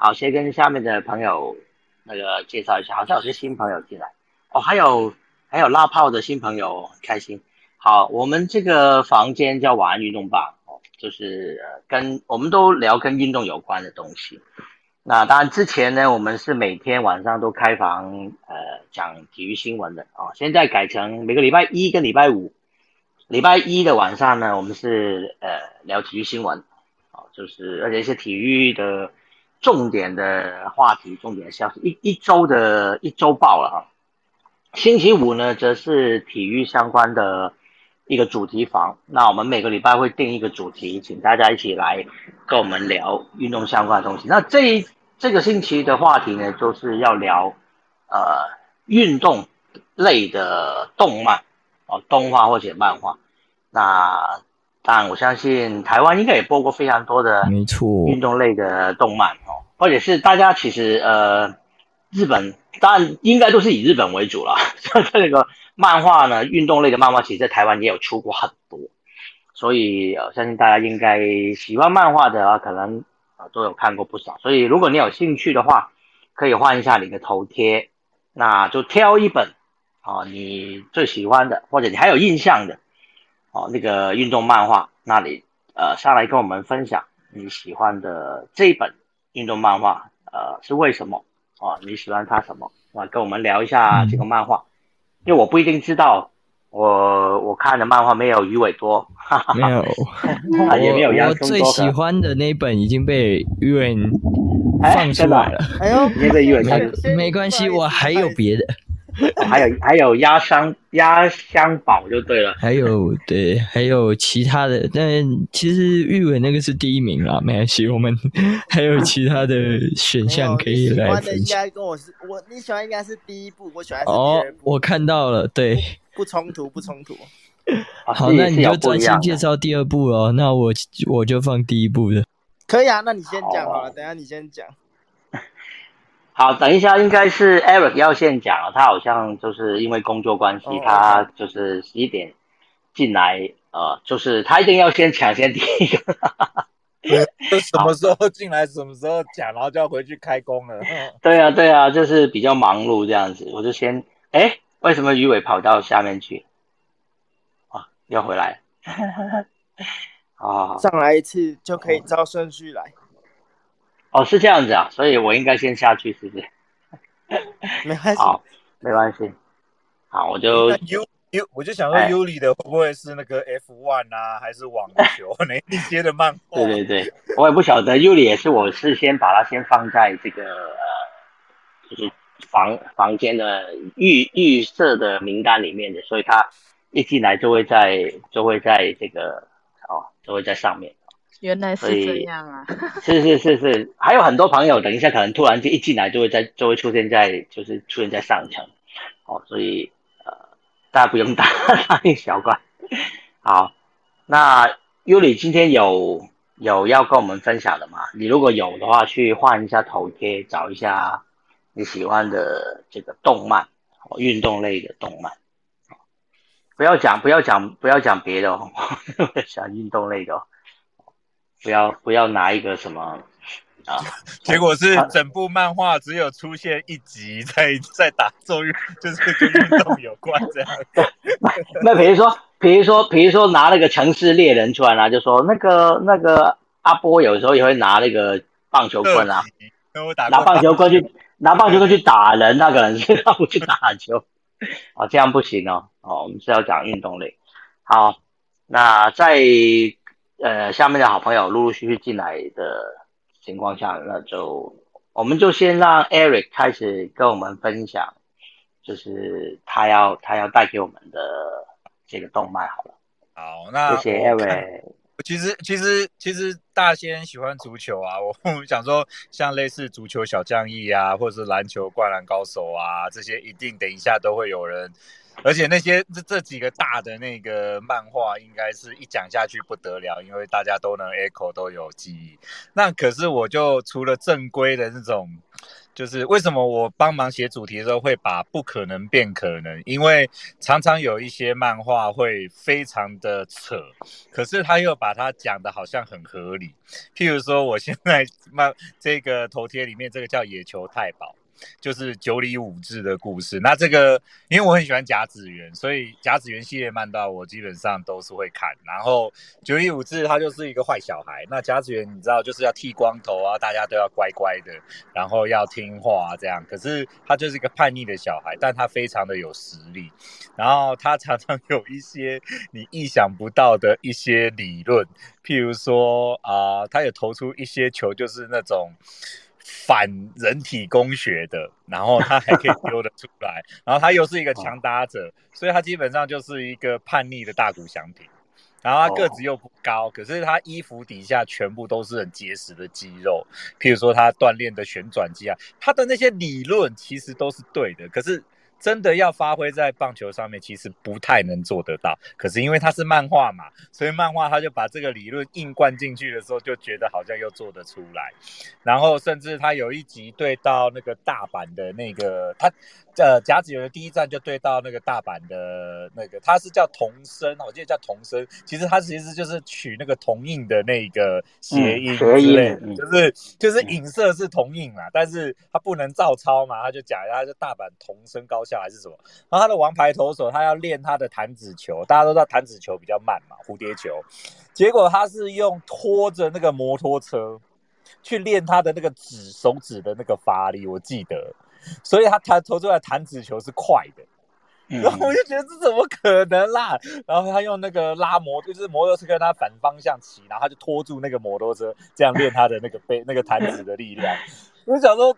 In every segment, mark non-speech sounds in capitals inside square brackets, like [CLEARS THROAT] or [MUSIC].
好，先跟下面的朋友那个介绍一下，好像有些新朋友进来哦，还有还有拉炮的新朋友，开心。好，我们这个房间叫晚安运动吧，哦，就是跟我们都聊跟运动有关的东西。那当然之前呢，我们是每天晚上都开房，呃，讲体育新闻的哦，现在改成每个礼拜一跟礼拜五。礼拜一的晚上呢，我们是呃聊体育新闻，哦，就是而且是体育的重点的话题、重点消息，一一周的一周报了哈。星期五呢，则是体育相关的一个主题房。那我们每个礼拜会定一个主题，请大家一起来跟我们聊运动相关的东西。那这一这个星期的话题呢，就是要聊呃运动类的动漫。哦，动画或者漫画，那当然我相信台湾应该也播过非常多的，没错，运动类的动漫哦，或者是大家其实呃，日本当然应该都是以日本为主了，[LAUGHS] 像这个漫画呢，运动类的漫画其实在台湾也有出过很多，所以呃，相信大家应该喜欢漫画的啊，可能啊都有看过不少，所以如果你有兴趣的话，可以换一下你的头贴，那就挑一本。啊，你最喜欢的，或者你还有印象的，哦，那个运动漫画，那你呃上来跟我们分享你喜欢的这一本运动漫画，呃是为什么？啊，你喜欢它什么？啊，跟我们聊一下这个漫画，因为我不一定知道，我我看的漫画没有鱼尾多，[LAUGHS] 没有，也没有我最喜欢的那一本已经被鱼尾放出来了，哎呦，那个鱼尾没没关系，我还有别的。还有还有压箱压箱宝就对了，还有对还有其他的，但其实玉伟那个是第一名啦，没关系，我们 [LAUGHS] 还有其他的选项可以来分享。应该跟我是我你喜欢应该是第一部，我喜欢是第二部。我看到了，对，不冲突不冲突。好，那你就专心介绍第二部哦，那我我就放第一部的。可以啊，那你先讲好了，等下你先讲。好，等一下，应该是 Eric 要先讲了他好像就是因为工作关系，他就是十一点进来，呃，就是他一定要先抢先第一个。就什么时候进来，什么时候讲，然后就要回去开工了。[LAUGHS] 对啊，对啊，就是比较忙碌这样子。我就先，哎，为什么鱼尾跑到下面去？啊，要回来。[LAUGHS] 啊，上来一次就可以照顺序来。哦，是这样子啊，所以我应该先下去，是不是？[LAUGHS] 没关系，好，没关系。好，我就 U U，我就想说 U 里的会不会是那个 F one 啊，还是网球 [LAUGHS] 哪一些的漫画？对对对，我也不晓得 U 里也是，我是先把它先放在这个呃，就是房房间的预预设的名单里面的，所以他一进来就会在就会在这个哦，就会在上面。原来是这样啊！[LAUGHS] [LAUGHS] 是是是是，还有很多朋友，等一下可能突然间一进来就会在就会出现在就是出现在上层，哦，所以呃大家不用大大惊小怪。好，那尤里今天有有要跟我们分享的吗？你如果有的话，去换一下头贴，找一下你喜欢的这个动漫，哦运动类的动漫。不要讲不要讲不要讲别的哦，[LAUGHS] 想运动类的。哦。不要不要拿一个什么啊？[LAUGHS] 结果是整部漫画只有出现一集在在打咒语，[LAUGHS] 就是跟运动有关这样。[LAUGHS] 那比如说，比如说，比如说拿那个城市猎人出来啦，就说那个那个阿波有时候也会拿那个棒球棍啊，拿棒球棍去拿棒球棍去打人，那个人是他不去打球哦，这样不行哦。哦，我们是要讲运动类。好，那在。呃，下面的好朋友陆陆续续进来的情况下，那就我们就先让 Eric 开始跟我们分享，就是他要他要带给我们的这个动漫好了。好，那谢谢 Eric。其实其实其实大仙喜欢足球啊，我想说像类似足球小将义啊，或者是篮球灌篮高手啊，这些一定等一下都会有人。而且那些这这几个大的那个漫画，应该是一讲下去不得了，因为大家都能 echo 都有记忆。那可是我就除了正规的那种就是为什么我帮忙写主题的时候会把不可能变可能，因为常常有一些漫画会非常的扯，可是他又把它讲的好像很合理。譬如说，我现在 [LAUGHS] 漫这个头贴里面这个叫野球太保。就是九里五志的故事。那这个，因为我很喜欢甲子园，所以甲子园系列漫画我基本上都是会看。然后九里五志他就是一个坏小孩。那甲子园你知道就是要剃光头啊，大家都要乖乖的，然后要听话这样。可是他就是一个叛逆的小孩，但他非常的有实力。然后他常常有一些你意想不到的一些理论，譬如说啊，他有投出一些球，就是那种。反人体工学的，然后他还可以丢得出来，然后他又是一个强 [LAUGHS] 打者，所以他基本上就是一个叛逆的大谷翔平。然后他个子又不高，可是他衣服底下全部都是很结实的肌肉，譬如说他锻炼的旋转肌啊，他的那些理论其实都是对的，可是。真的要发挥在棒球上面，其实不太能做得到。可是因为它是漫画嘛，所以漫画他就把这个理论硬灌进去的时候，就觉得好像又做得出来。然后甚至他有一集对到那个大阪的那个他。呃，甲子园的第一站就对到那个大阪的那个，他是叫童生，我记得叫童生。其实他其实就是取那个同印的那个谐音之类的，就是就是影射是同印嘛，但是他不能照抄嘛，他就讲他是大阪童生高校还是什么。然后他的王牌投手，他要练他的弹指球，大家都知道弹指球比较慢嘛，蝴蝶球。结果他是用拖着那个摩托车去练他的那个指手指的那个发力，我记得。所以他弹投出来弹子球是快的，然后我就觉得这怎么可能啦？然后他用那个拉摩，就是摩托车跟他反方向骑，然后他就拖住那个摩托车，这样练他的那个背那个弹指的力量。我就想说，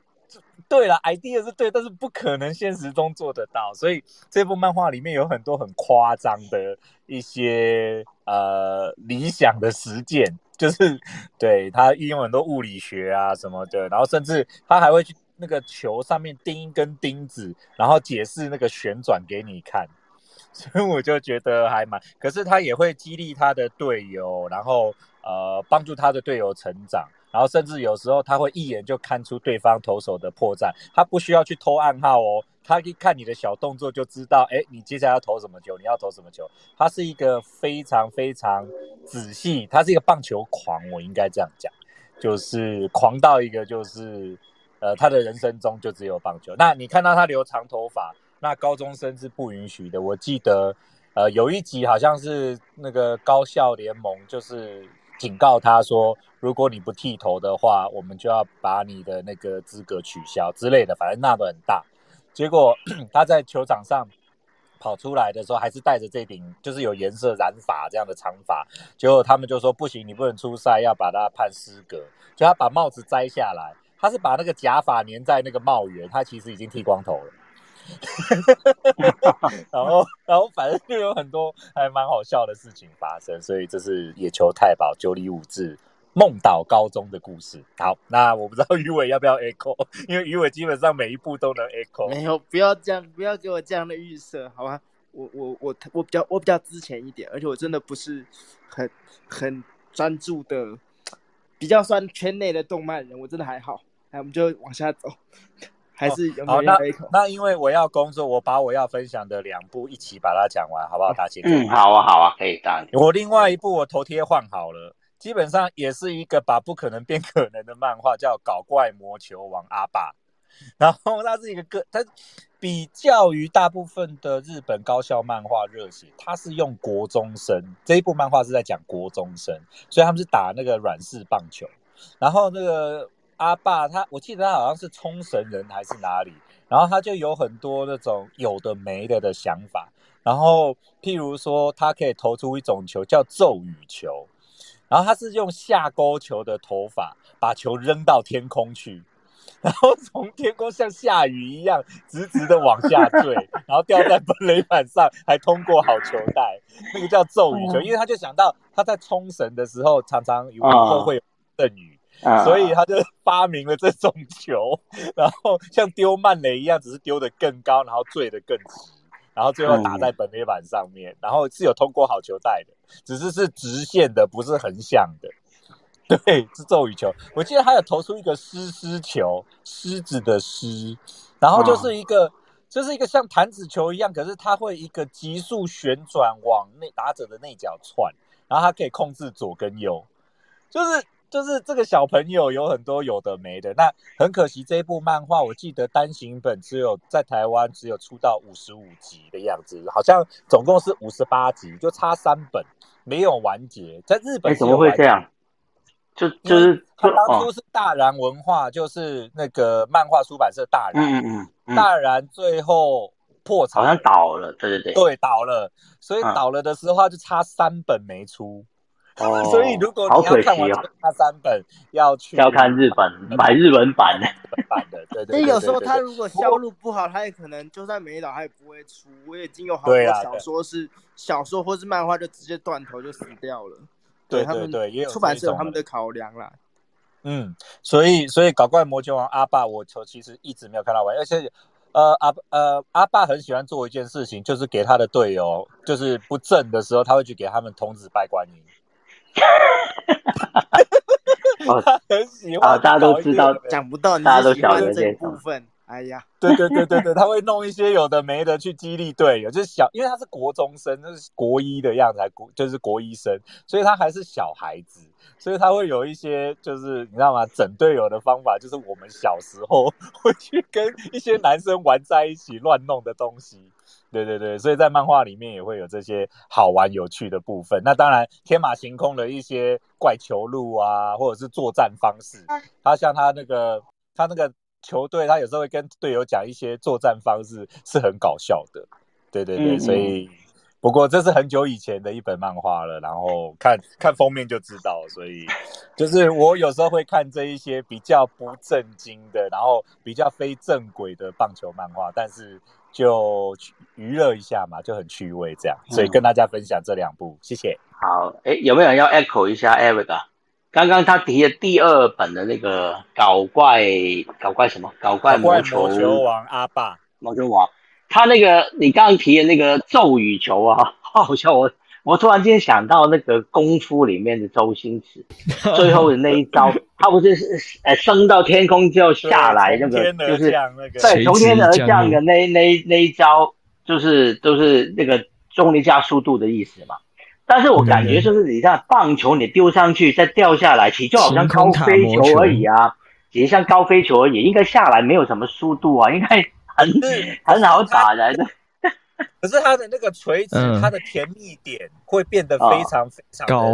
对了，idea 是对，但是不可能现实中做得到。所以这部漫画里面有很多很夸张的一些呃理想的实践，就是对他运用很多物理学啊什么的，然后甚至他还会去。那个球上面钉一根钉子，然后解释那个旋转给你看，[LAUGHS] 所以我就觉得还蛮。可是他也会激励他的队友，然后呃帮助他的队友成长，然后甚至有时候他会一眼就看出对方投手的破绽，他不需要去偷暗号哦，他一看你的小动作就知道，哎，你接下来要投什么球，你要投什么球。他是一个非常非常仔细，他是一个棒球狂，我应该这样讲，就是狂到一个就是。呃，他的人生中就只有棒球。那你看到他留长头发，那高中生是不允许的。我记得，呃，有一集好像是那个高校联盟就是警告他说，如果你不剃头的话，我们就要把你的那个资格取消之类的，反正闹得很大。结果 [CLEARS THROAT] 他在球场上跑出来的时候，还是带着这顶就是有颜色染发这样的长发。结果他们就说不行，你不能出赛，要把他判失格，就他把帽子摘下来。他是把那个假发粘在那个帽檐，他其实已经剃光头了。[LAUGHS] 然后，然后反正就有很多还蛮好笑的事情发生，所以这是野球太保九里五志梦岛高中的故事。好，那我不知道鱼尾要不要 echo，因为鱼尾基本上每一步都能 echo。没有，不要这样，不要给我这样的预设，好吧？我我我我比较我比较之前一点，而且我真的不是很很专注的，比较算圈内的动漫人，我真的还好。那我们就往下走，还是好那那因为我要工作，我把我要分享的两部一起把它讲完，好不好？大姐，嗯，好啊，好啊，可以，大我另外一部我头贴换好了，基本上也是一个把不可能变可能的漫画，叫《搞怪魔球王阿爸》。然后它是一个个，它比较于大部分的日本高校漫画热血，它是用国中生这一部漫画是在讲国中生，所以他们是打那个软式棒球，然后那个。阿爸他，我记得他好像是冲绳人还是哪里，然后他就有很多那种有的没的的想法，然后譬如说他可以投出一种球叫咒语球，然后他是用下勾球的投法把球扔到天空去，[LAUGHS] 然后从天空像下雨一样直直的往下坠，然后掉在本垒板上，还通过好球带，那个叫咒语球，因为他就想到他在冲绳的时候常常有后会有阵雨。所以他就发明了这种球，[LAUGHS] 然后像丢慢雷一样，只是丢得更高，然后坠得更直，然后最后打在本垒板上面，然后是有通过好球带的，只是是直线的，不是横向的。[LAUGHS] 对，是咒语球。我记得他有投出一个狮狮球，狮子的狮，然后就是一个，就是一个像弹子球一样，可是它会一个急速旋转往内打者的内角窜，然后它可以控制左跟右，就是就是这个小朋友有很多有的没的。那很可惜，这一部漫画我记得单行本只有在台湾只有出到五十五集的样子，好像总共是五十八集，就差三本没有完结。在日本怎么会这样？就就是他当初是大然文化，就是那个漫画出版社大然，嗯嗯嗯，大然最后破产，好像倒了，对对对，对倒了，所以倒了的时候就差三本没出，哦，所以如果你要看完那三本，要去要看日本买日本版的，版的，对对。那有时候他如果销路不好，他也可能就算没倒，他也不会出。我已经有好多小说是小说或是漫画就直接断头就死掉了。对他们对，也有出版社有他们的考量啦。嗯，所以所以搞怪魔球王阿爸，我其实一直没有看到完，而且呃阿呃阿爸很喜欢做一件事情，就是给他的队友就是不正的时候，他会去给他们童子拜观音。[LAUGHS] 他很喜欢，大家都知道，讲不到，大家都晓得这部分。哎呀，对对对对对，他会弄一些有的没的去激励队友，就是小，因为他是国中生，就是国一的样子，还国就是国一生，所以他还是小孩子，所以他会有一些就是你知道吗？整队友的方法，就是我们小时候会去跟一些男生玩在一起乱弄的东西，对对对，所以在漫画里面也会有这些好玩有趣的部分。那当然，天马行空的一些怪球路啊，或者是作战方式，他像他那个他那个。球队他有时候会跟队友讲一些作战方式，是很搞笑的。对对对，所以不过这是很久以前的一本漫画了，然后看看封面就知道。所以 [LAUGHS] 就是我有时候会看这一些比较不正经的，然后比较非正轨的棒球漫画，但是就娱乐一下嘛，就很趣味这样。所以跟大家分享这两部，谢谢。好，哎，有没有人要 echo 一下 Eric 啊？刚刚他提的第二本的那个搞怪搞怪什么搞怪魔球王阿爸魔球王，他那个你刚刚提的那个咒语球啊，[LAUGHS] 好像我我突然间想到那个功夫里面的周星驰 [LAUGHS] 最后的那一招，他不是是呃升到天空就下来那个就是对从天而降的那那那一招，就是就是那个重力加速度的意思嘛。但是我感觉就是你像棒球，你丢上去再掉下来，其实就好像高飞球而已啊，其实像高飞球而已，应该下来没有什么速度啊，应该很很好打来的。[LAUGHS] 可是它的那个垂直，它的甜蜜点会变得非常非常高。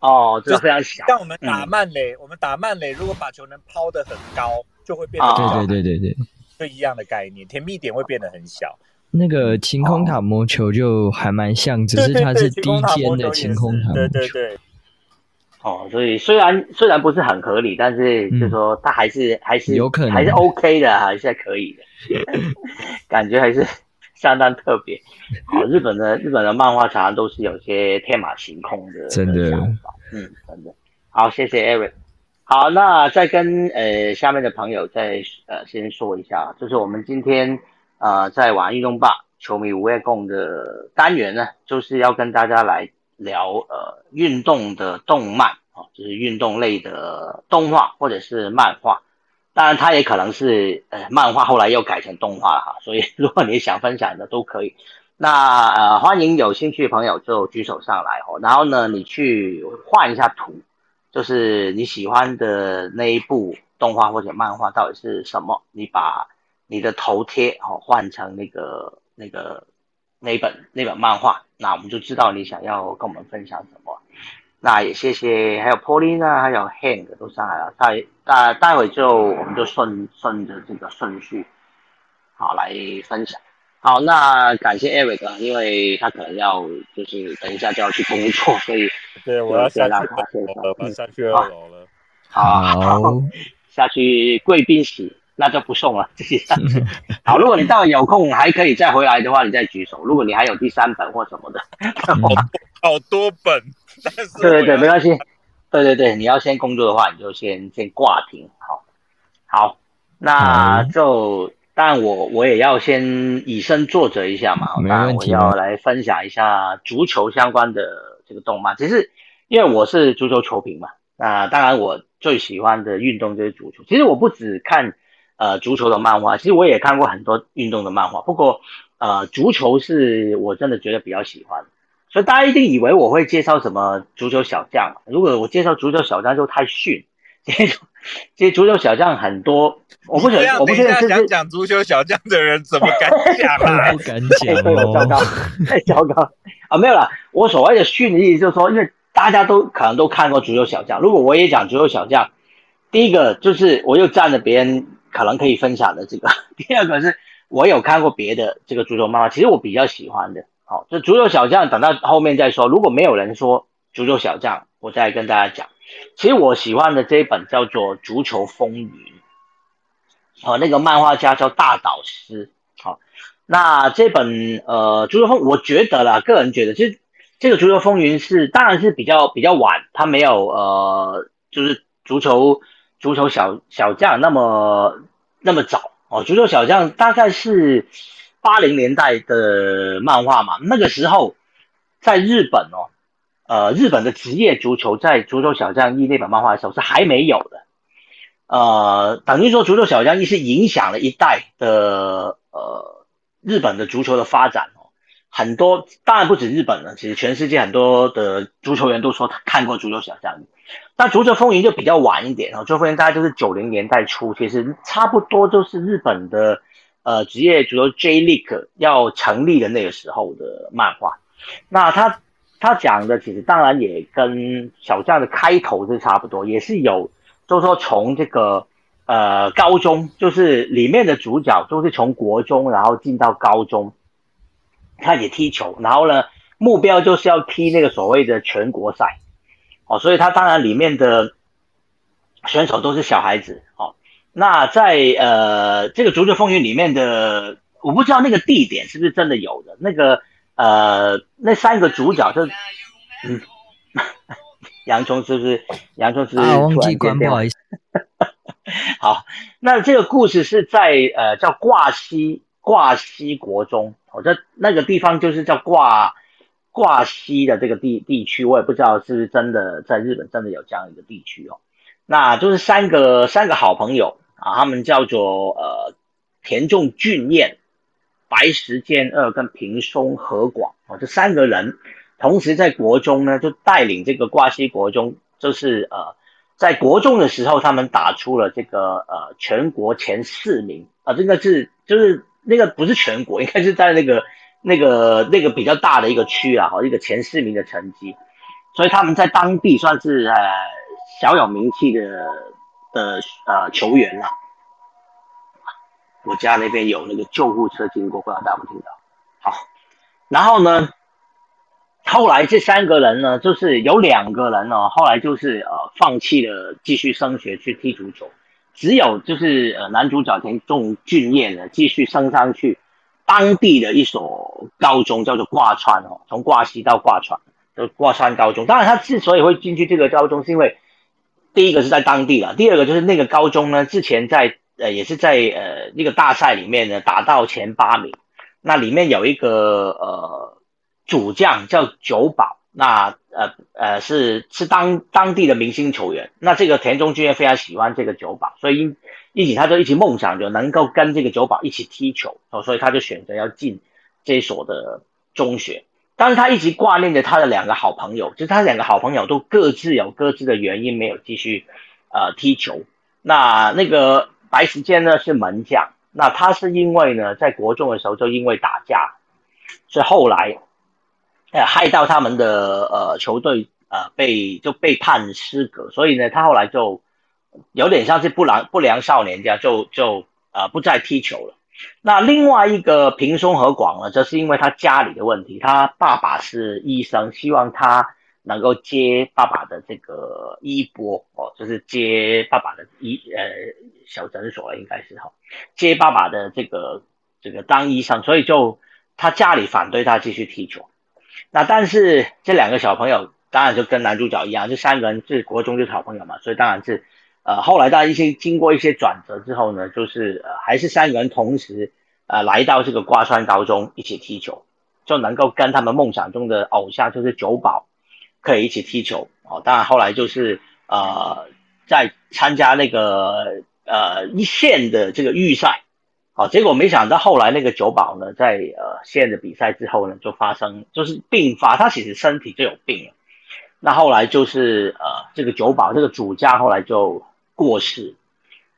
哦，就非常小。像我们打慢垒，我们打慢垒，如果把球能抛得很高，就会变得对对对对对，就一样的概念，甜蜜点会变得很小。那个晴空塔魔球就还蛮像，只是它是低尖的晴空塔魔球。对对对。哦，所以虽然虽然不是很合理，但是就说他还是还是有可能还是 OK 的，还是可以的，[LAUGHS] 感觉还是相当特别。好，日本的日本的漫画常常都是有些天马行空的真的想法，嗯，真的。好，谢谢 Eric。好，那再跟呃下面的朋友再呃先说一下，就是我们今天。呃，在玩运动吧球迷无夜共的单元呢，就是要跟大家来聊呃运动的动漫啊，就是运动类的动画或者是漫画，当然它也可能是呃漫画后来又改成动画了哈，所以如果你想分享的都可以，那呃欢迎有兴趣的朋友就举手上来哦，然后呢你去换一下图，就是你喜欢的那一部动画或者漫画到底是什么，你把。你的头贴哦换成那个那个那本那本漫画，那我们就知道你想要跟我们分享什么。那也谢谢，还有 Paulina，还有 Hank 都上来了。待待待会就我们就顺顺着这个顺序，好来分享。好，那感谢 Eric，因为他可能要就是等一下就要去工作，所以 [LAUGHS] 对我要下去了，下去二楼了。好，[LAUGHS] 下去贵宾室。那就不送了，这些 [LAUGHS] 好，如果你到有空还可以再回来的话，你再举手。如果你还有第三本或什么的，好多本，对对对，没关系。对对对，你要先工作的话，你就先先挂停。好，好，那就但我我也要先以身作则一下嘛。没问题。我要来分享一下足球相关的这个动漫。其实因为我是足球球评嘛，那当然我最喜欢的运动就是足球。其实我不只看呃足球的漫画，其实我也看过很多运动的漫画。不过呃足球是我真的觉得比较喜欢，所以大家一定以为我会介绍什么足球小将。如果我介绍足球小将就太逊。其实其实足球小将很多，我不想我不确定是想讲足球小将的人怎么敢讲啊？[LAUGHS] 不敢讲太糟糕哦。[LAUGHS] 太糟糕啊！没有啦，我所谓的逊的意思就是说，因为大家都可能都看过足球小将，如果我也讲足球小将，第一个就是我又占了别人可能可以分享的这个，[LAUGHS] 第二个是我有看过别的这个足球漫画，其实我比较喜欢的。好，这足球小将，等到后面再说。如果没有人说足球小将，我再跟大家讲。其实我喜欢的这一本叫做《足球风云》，哦，那个漫画家叫大岛师。好，那这本呃《足球风》，我觉得啦，个人觉得，其实这个《足球风云》是当然是比较比较晚，它没有呃，就是足球足球小小将那么那么早哦。足球小将大概是八零年代的漫画嘛，那个时候在日本哦。呃，日本的职业足球在《足球小将一》那本漫画的时候是还没有的，呃，等于说《足球小将一》是影响了一代的呃日本的足球的发展哦。很多当然不止日本了，其实全世界很多的足球员都说他看过《足球小将一》，但《足球风云》就比较晚一点哦，《足球风云》大概就是九零年代初，其实差不多就是日本的呃职业足球 J League 要成立的那个时候的漫画，那他。他讲的其实当然也跟小将的开头是差不多，也是有，就是说从这个呃高中，就是里面的主角都是从国中然后进到高中，开始踢球，然后呢目标就是要踢那个所谓的全国赛，哦，所以他当然里面的选手都是小孩子哦。那在呃这个足球风云里面的，我不知道那个地点是不是真的有的那个。呃，那三个主角就，嗯，[LAUGHS] 洋葱是不是？洋葱是不是啊，忘突然记关，间不好意思。[LAUGHS] 好，那这个故事是在呃叫挂西挂西国中，哦，这那个地方就是叫挂挂西的这个地地区，我也不知道是不是真的在日本真的有这样一个地区哦。那就是三个三个好朋友啊，他们叫做呃田中俊彦。白石健二跟平松和广哦，这三个人同时在国中呢，就带领这个挂西国中，就是呃，在国中的时候，他们打出了这个呃全国前四名啊，这个是就是那个不是全国，应该是在那个那个那个比较大的一个区啊，好一个前四名的成绩，所以他们在当地算是呃小有名气的的呃球员了。我家那边有那个救护车经过，不知道大家有没有听到？好，然后呢，后来这三个人呢，就是有两个人呢，后来就是呃放弃了继续升学去踢足球，只有就是呃男主角田中俊彦呢继续升上去当地的一所高中，叫做挂川哦，从挂西到挂川的挂川高中。当然，他之所以会进去这个高中，是因为第一个是在当地了，第二个就是那个高中呢之前在。呃，也是在呃那个大赛里面呢打到前八名，那里面有一个呃主将叫久保，那呃呃是是当当地的明星球员，那这个田中君也非常喜欢这个久保，所以一一起他就一起梦想着能够跟这个久保一起踢球哦，所以他就选择要进这所的中学，但是他一直挂念着他的两个好朋友，就是他两个好朋友都各自有各自的原因没有继续呃踢球，那那个。白石健呢是门将，那他是因为呢在国中的时候就因为打架，是后来，呃害到他们的呃球队呃被就被判失格，所以呢他后来就有点像是不良不良少年这样，就就呃不再踢球了。那另外一个平松和广呢，则是因为他家里的问题，他爸爸是医生，希望他。能够接爸爸的这个衣钵哦，就是接爸爸的医呃小诊所，应该是哈，接爸爸的这个这个当医生，所以就他家里反对他继续踢球。那但是这两个小朋友当然就跟男主角一样，这三个人是国中就是好朋友嘛，所以当然是呃后来大家一些经过一些转折之后呢，就是呃还是三个人同时呃来到这个挂川高中一起踢球，就能够跟他们梦想中的偶像就是久保。可以一起踢球哦，当然后来就是呃在参加那个呃一线的这个预赛，好，结果没想到后来那个九保呢，在呃县的比赛之后呢，就发生就是病发，他其实身体就有病了，那后来就是呃这个九保这个主将后来就过世，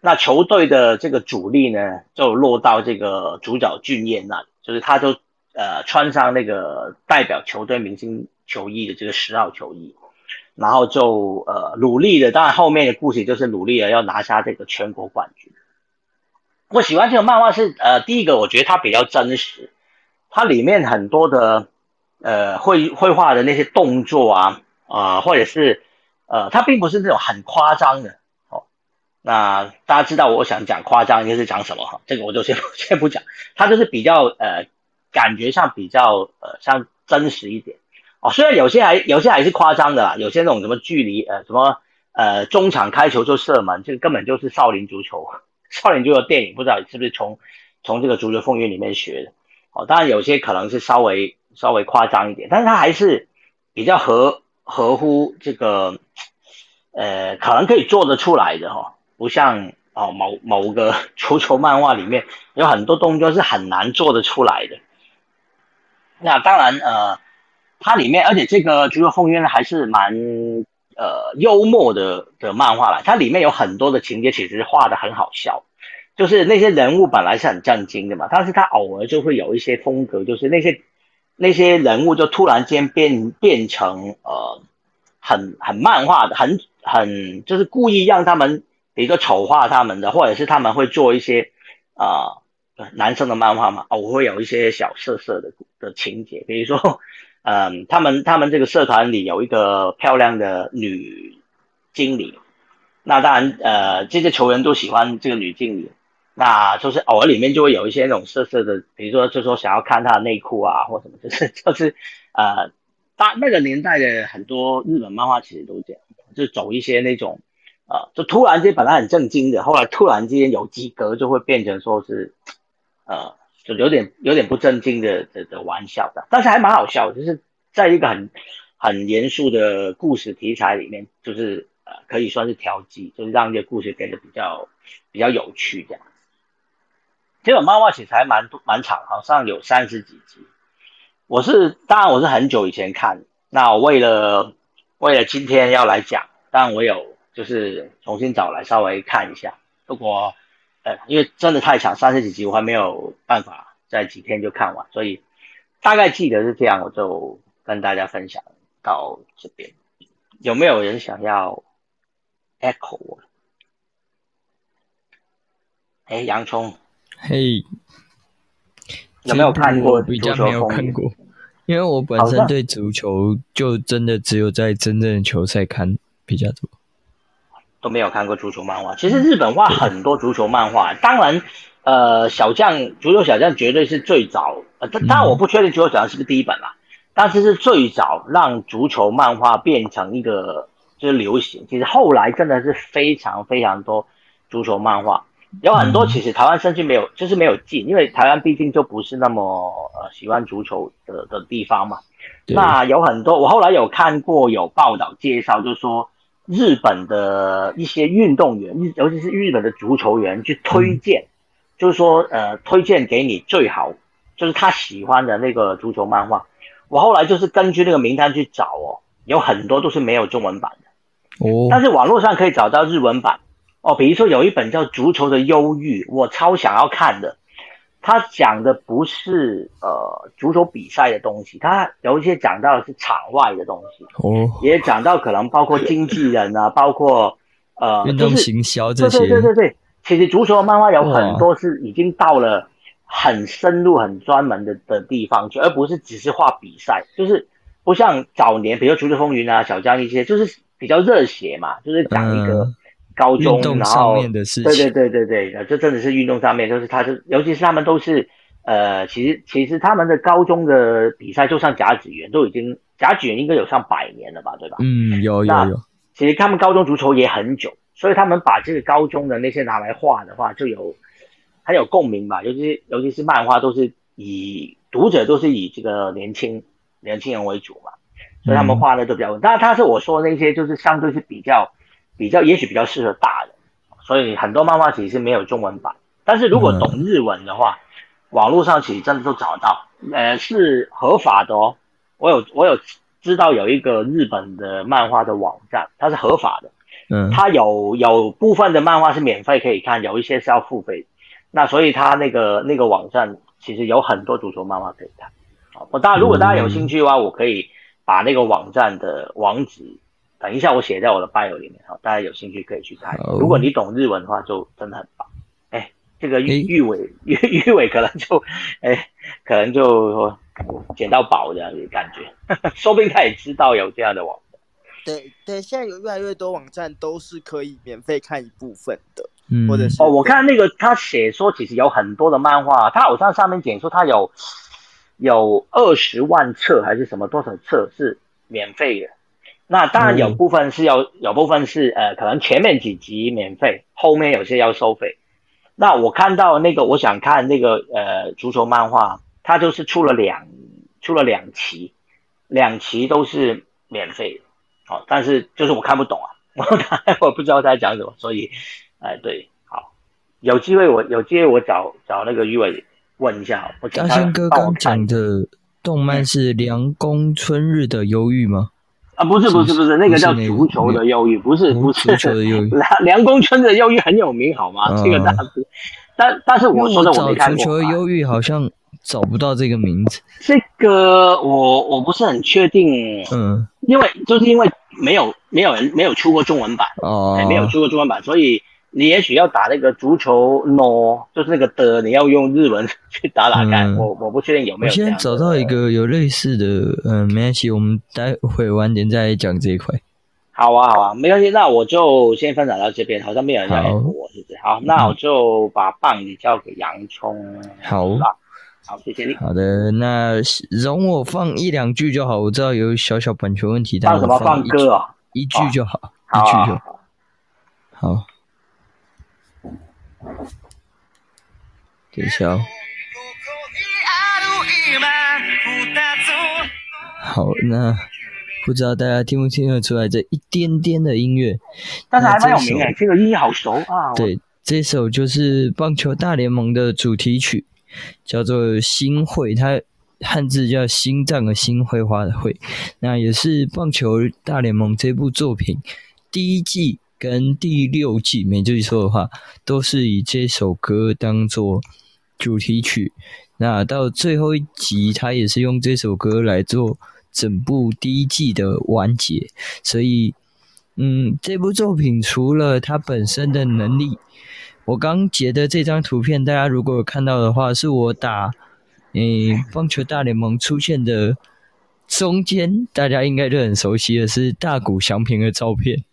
那球队的这个主力呢就落到这个主角俊彦那里，就是他就呃穿上那个代表球队明星球衣的这个十号球衣。然后就呃努力的，当然后面的故事就是努力的要拿下这个全国冠军。我喜欢这个漫画是呃第一个，我觉得它比较真实，它里面很多的呃绘绘画的那些动作啊啊，或者是呃它并不是那种很夸张的。那大家知道我想讲夸张应该是讲什么哈？这个我就先 [LAUGHS] 先不讲，它就是比较呃感觉上比较呃像真实一点。哦，虽然有些还有些还是夸张的啦，有些那种什么距离，呃，什么呃中场开球就射门，这个根本就是少林足球，[LAUGHS] 少林足球电影不知道是不是从从这个足球风云里面学的。哦，当然有些可能是稍微稍微夸张一点，但是它还是比较合合乎这个，呃，可能可以做得出来的哈，不像哦某某个足球漫画里面有很多动作是很难做得出来的。那当然呃。它里面，而且这个《足球风云》还是蛮呃幽默的的漫画了。它里面有很多的情节，其实画的很好笑。就是那些人物本来是很震惊的嘛，但是他偶尔就会有一些风格，就是那些那些人物就突然间变变成呃很很漫画的，很很就是故意让他们比如说丑化他们的，或者是他们会做一些啊男生的漫画嘛，偶尔会有一些小色色的的情节，比如说。[LAUGHS] 嗯，他们他们这个社团里有一个漂亮的女经理，那当然呃这些球员都喜欢这个女经理，那就是偶尔里面就会有一些那种色色的，比如说就说想要看她的内裤啊或什么，就是 [LAUGHS] 就是呃，大那个年代的很多日本漫画其实都这样，就走一些那种啊，就突然间本来很正经的，后来突然之间有几格就会变成说是呃。就有点有点不正经的的的玩笑的，但是还蛮好笑，就是在一个很很严肃的故事题材里面，就是呃可以算是调剂，就是让这个故事变得比较比较有趣这样。这本漫画其实还蛮蛮长，好像有三十几集。我是当然我是很久以前看，那我为了为了今天要来讲，当然我有就是重新找来稍微看一下，如果。呃，因为真的太长，三十几集我还没有办法在几天就看完，所以大概记得是这样，我就跟大家分享到这边。有没有人想要 echo 我？哎，洋葱，嘿，有没有看过？比较没有看过，因为我本身对足球就真的只有在真正的球赛看比较多。都没有看过足球漫画。其实日本画很多足球漫画，当然，呃，小将足球小将绝对是最早。呃，当然我不确定足球小将是不是第一本啦，但是是最早让足球漫画变成一个就是流行。其实后来真的是非常非常多足球漫画，有很多其实台湾甚至没有，就是没有进，因为台湾毕竟就不是那么呃喜欢足球的的地方嘛。那有很多，我后来有看过有报道介绍，就说。日本的一些运动员，日尤其是日本的足球员去推荐，就是说，呃，推荐给你最好，就是他喜欢的那个足球漫画。我后来就是根据那个名单去找哦，有很多都是没有中文版的哦，但是网络上可以找到日文版哦。比如说有一本叫《足球的忧郁》，我超想要看的。他讲的不是呃足球比赛的东西，他有一些讲到的是场外的东西，哦，也讲到可能包括经纪人啊，[LAUGHS] 包括呃运动行销这些，对对对对其实足球漫画有很多是已经到了很深入、很专门的的地方去，而不是只是画比赛，就是不像早年，比如《足球风云》啊、小将一些，就是比较热血嘛，就是讲一个。高中，然后对对对对对，这真的是运动上面，就是他是，尤其是他们都是，呃，其实其实他们的高中的比赛，就像甲子园都已经，甲子园应该有上百年了吧，对吧？嗯，有有有。其实他们高中足球也很久，所以他们把这个高中的那些拿来画的话，就有很有共鸣吧。尤其尤其是漫画，都是以读者都是以这个年轻年轻人为主嘛，所以他们画的都比较稳。当然，他是我说的那些，就是相对是比较比较，也许比较适合大人。所以很多漫画其实没有中文版，但是如果懂日文的话，网络上其实真的都找到，呃，是合法的哦。我有我有知道有一个日本的漫画的网站，它是合法的，嗯，它有有部分的漫画是免费可以看，有一些是要付费。那所以它那个那个网站其实有很多足球漫画可以看。好，我当然如果大家有兴趣的话，我可以把那个网站的网址。等一下，我写在我的 bio 里面，好，大家有兴趣可以去看。如果你懂日文的话，就真的很棒。哎，这个玉 [LAUGHS] 玉伟玉玉伟可能就，哎，可能就捡到宝这样子感觉，[LAUGHS] 说不定他也知道有这样的网站。对对，现在有越来越多网站都是可以免费看一部分的，嗯，或者是哦，我看那个他写说，其实有很多的漫画，他好像上面讲说他有有二十万册还是什么多少册是免费的。那当然有部分是要，有部分是呃，可能前面几集免费，后面有些要收费。那我看到那个，我想看那个呃足球漫画，它就是出了两出了两期，两期都是免费的，好，但是就是我看不懂啊，我 [LAUGHS] 我不知道在讲什么，所以哎对，好，有机会我有机会我找找那个于伟问一下，我大仙哥刚讲的动漫是《凉宫春日的忧郁》吗？啊，不是不是不是，那个叫足球的忧郁，不是不是足球的忧郁。[LAUGHS] 梁梁公村的忧郁很有名，好吗？这个大师，但但是我说的我没看过。足球的忧郁好像找不到这个名字。这个我我不是很确定，嗯，因为就是因为没有没有人没有出过中文版哦，没有出过中文版，所以。你也许要打那个足球 no，就是那个的，你要用日文去打打看。我我不确定有没有。我先找到一个有类似的，嗯，没关系，我们待会晚点再讲这一块。好啊，好啊，没关系，那我就先分享到这边，好像没有人要我，是不是？好，那我就把棒子交给洋葱。好，好，谢谢你。好的，那容我放一两句就好。我知道有小小版权问题，但放什么放歌啊？一句就好，一句就好。好。等一下哦。好，那不知道大家听不听得出来这一点点的音乐？但是还蛮有名诶，这个音乐好熟啊。对，这首就是棒球大联盟的主题曲，叫做《心会》，它汉字叫“心脏”的“心”，会花的“绘”。那也是棒球大联盟这部作品第一季。跟第六季没记错的话，都是以这首歌当做主题曲。那到最后一集，他也是用这首歌来做整部第一季的完结。所以，嗯，这部作品除了它本身的能力，我刚截的这张图片，大家如果有看到的话，是我打诶棒球大联盟出现的中间，大家应该都很熟悉的是大谷翔平的照片。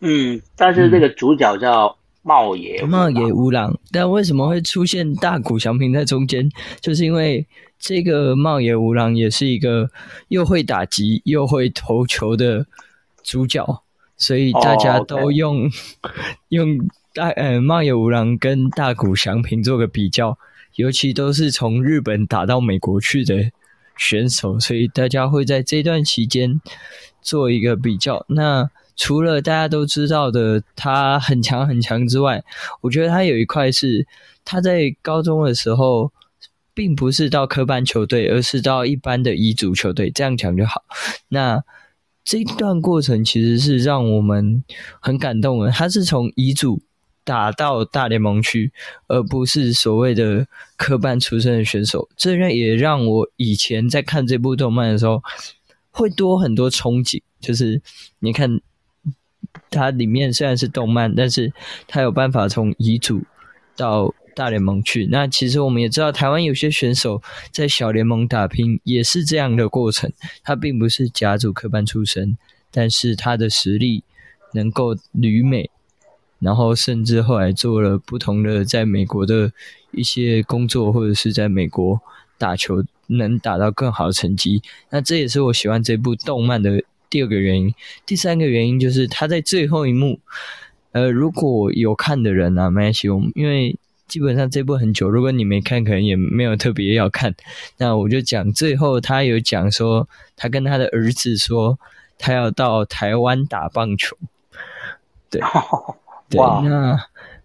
嗯，但是这个主角叫茂野茂野无郎，但为什么会出现大谷翔平在中间？就是因为这个茂野无郎也是一个又会打击又会投球的主角，所以大家都用 [LAUGHS] 用大呃茂野无郎跟大谷翔平做个比较，尤其都是从日本打到美国去的选手，所以大家会在这段期间做一个比较。那除了大家都知道的他很强很强之外，我觉得他有一块是他在高中的时候，并不是到科班球队，而是到一般的乙组球队，这样讲就好。那这一段过程其实是让我们很感动的。他是从乙组打到大联盟去，而不是所谓的科班出身的选手。这让也让我以前在看这部动漫的时候，会多很多憧憬。就是你看。它里面虽然是动漫，但是它有办法从乙组到大联盟去。那其实我们也知道，台湾有些选手在小联盟打拼也是这样的过程。他并不是甲组科班出身，但是他的实力能够旅美，然后甚至后来做了不同的在美国的一些工作，或者是在美国打球能达到更好的成绩。那这也是我喜欢这部动漫的。第二个原因，第三个原因就是他在最后一幕，呃，如果有看的人啊，没关系，我们因为基本上这部很久，如果你没看，可能也没有特别要看。那我就讲最后，他有讲说，他跟他的儿子说，他要到台湾打棒球。对，[LAUGHS] 对，那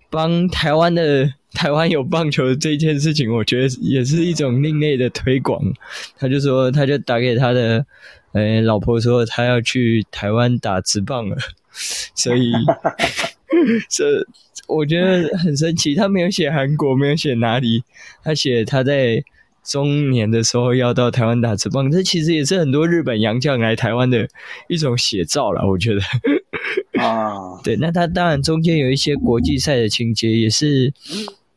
帮台湾的台湾有棒球这件事情，我觉得也是一种另类的推广。他就说，他就打给他的呃老婆说，她要去台湾打直棒了，[LAUGHS] 所以 [LAUGHS] 这我觉得很神奇。他没有写韩国，没有写哪里，他写他在中年的时候要到台湾打直棒，这其实也是很多日本洋将来台湾的一种写照了，我觉得。[LAUGHS] 啊，对，那他当然中间有一些国际赛的情节，也是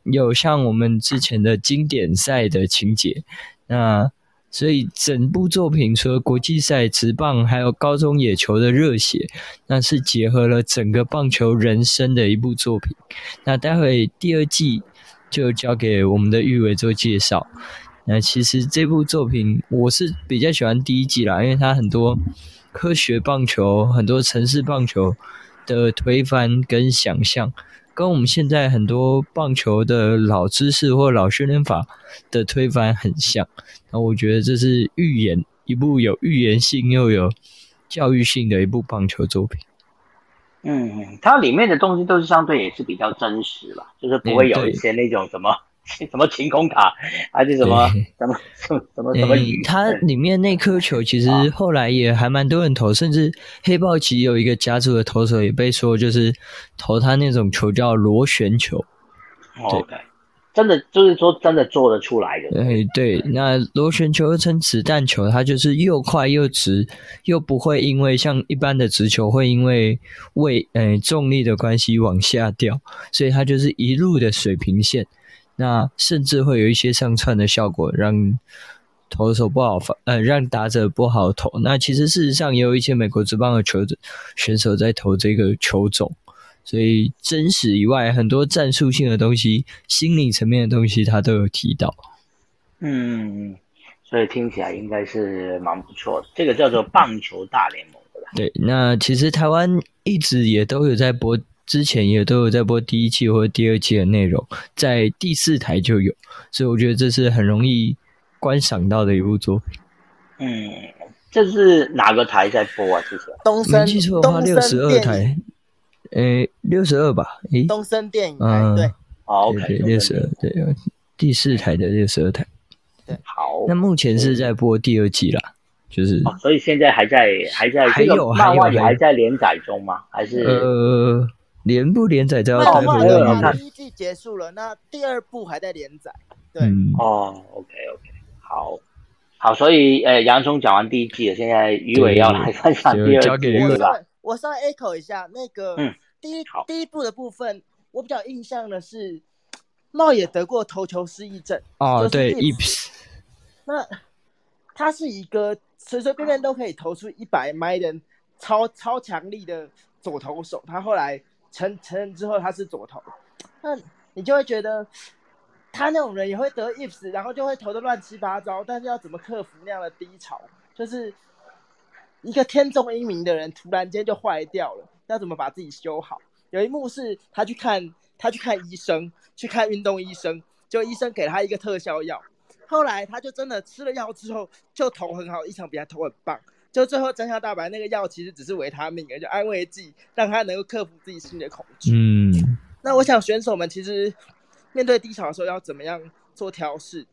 有像我们之前的经典赛的情节。那所以整部作品除了国际赛、职棒，还有高中野球的热血，那是结合了整个棒球人生的一部作品。那待会第二季就交给我们的玉伟做介绍。那其实这部作品我是比较喜欢第一季啦，因为它很多科学棒球、很多城市棒球的推翻跟想象，跟我们现在很多棒球的老知识或老训练法的推翻很像。那我觉得这是预言一部有预言性又有教育性的一部棒球作品。嗯，它里面的东西都是相对也是比较真实吧，就是不会有一些那种什么、[LAUGHS] 什么晴空塔，还是什么什么什么什么它里面那颗球其实后来也还蛮多人投，甚至黑豹旗有一个家族的投手也被说就是投他那种球叫螺旋球。对。OK，真的就是说真的做得出来的，哎，对，那螺旋球又称子弹球，它就是又快又直，又不会因为像一般的直球会因为位呃重力的关系往下掉，所以它就是一路的水平线。那甚至会有一些上窜的效果，让投手不好发，呃，让打者不好投。那其实事实上也有一些美国职棒的球者选手在投这个球种。所以真实以外，很多战术性的东西、心理层面的东西，他都有提到。嗯，所以听起来应该是蛮不错的。这个叫做棒球大联盟，对吧？对，那其实台湾一直也都有在播，之前也都有在播第一季或者第二季的内容，在第四台就有，所以我觉得这是很容易观赏到的一部作品。嗯，这是哪个台在播啊？之前东森没记错的话，东六十二森电影台，诶，六十二吧？诶，东森电影台嗯对，哦，OK，六十二，对，第四台的六十二台。对好那，目前是在播第二季啦，就是哦，所以现在还在还在还有漫画也还在连载中吗？还是呃，连不连载都要漫待会画的话，有看第一季结束了，那第二部还在连载。对，嗯，哦，OK OK，好，好，所以呃，洋葱讲完第一季了，现在鱼尾要来分享 [LAUGHS] 就第二季了是吧？我稍微 echo 一下那个嗯第一好第一部的部分，我比较印象的是茂野得过投球失忆症。哦，就是对 Ips，Ips，那他是一个随随便便都可以投出一百迈的超超强力的左投手，他后来承承认之后他是左投，那你就会觉得他那种人也会得 ifs，然后就会投的乱七八糟，但是要怎么克服那样的低潮，就是一个天纵英明的人突然间就坏掉了，要怎么把自己修好？有一幕是他去看他去看医生，去看运动医生，就医生给他一个特效药。后来他就真的吃了药之后，就投很好，一场比赛投很棒。就最后真相大白，那个药其实只是维他命，而就安慰剂，让他能够克服自己心里的恐惧。嗯，那我想选手们其实面对低潮的时候要怎么样做调试？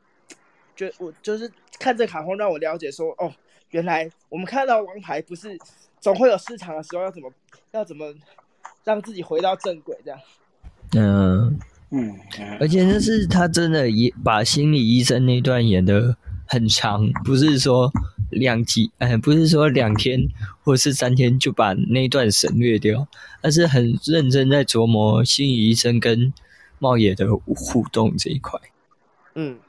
就我就是看这卡通让我了解说，哦，原来我们看到王牌不是总会有失常的时候，要怎么要怎么让自己回到正轨这样。嗯，嗯嗯而且那是他真的也把心理医生那段演的很长，不是说两集，哎、不是说两天或是三天就把那段省略掉，而是很认真在琢磨心理医生跟茂野的互动这一块。嗯，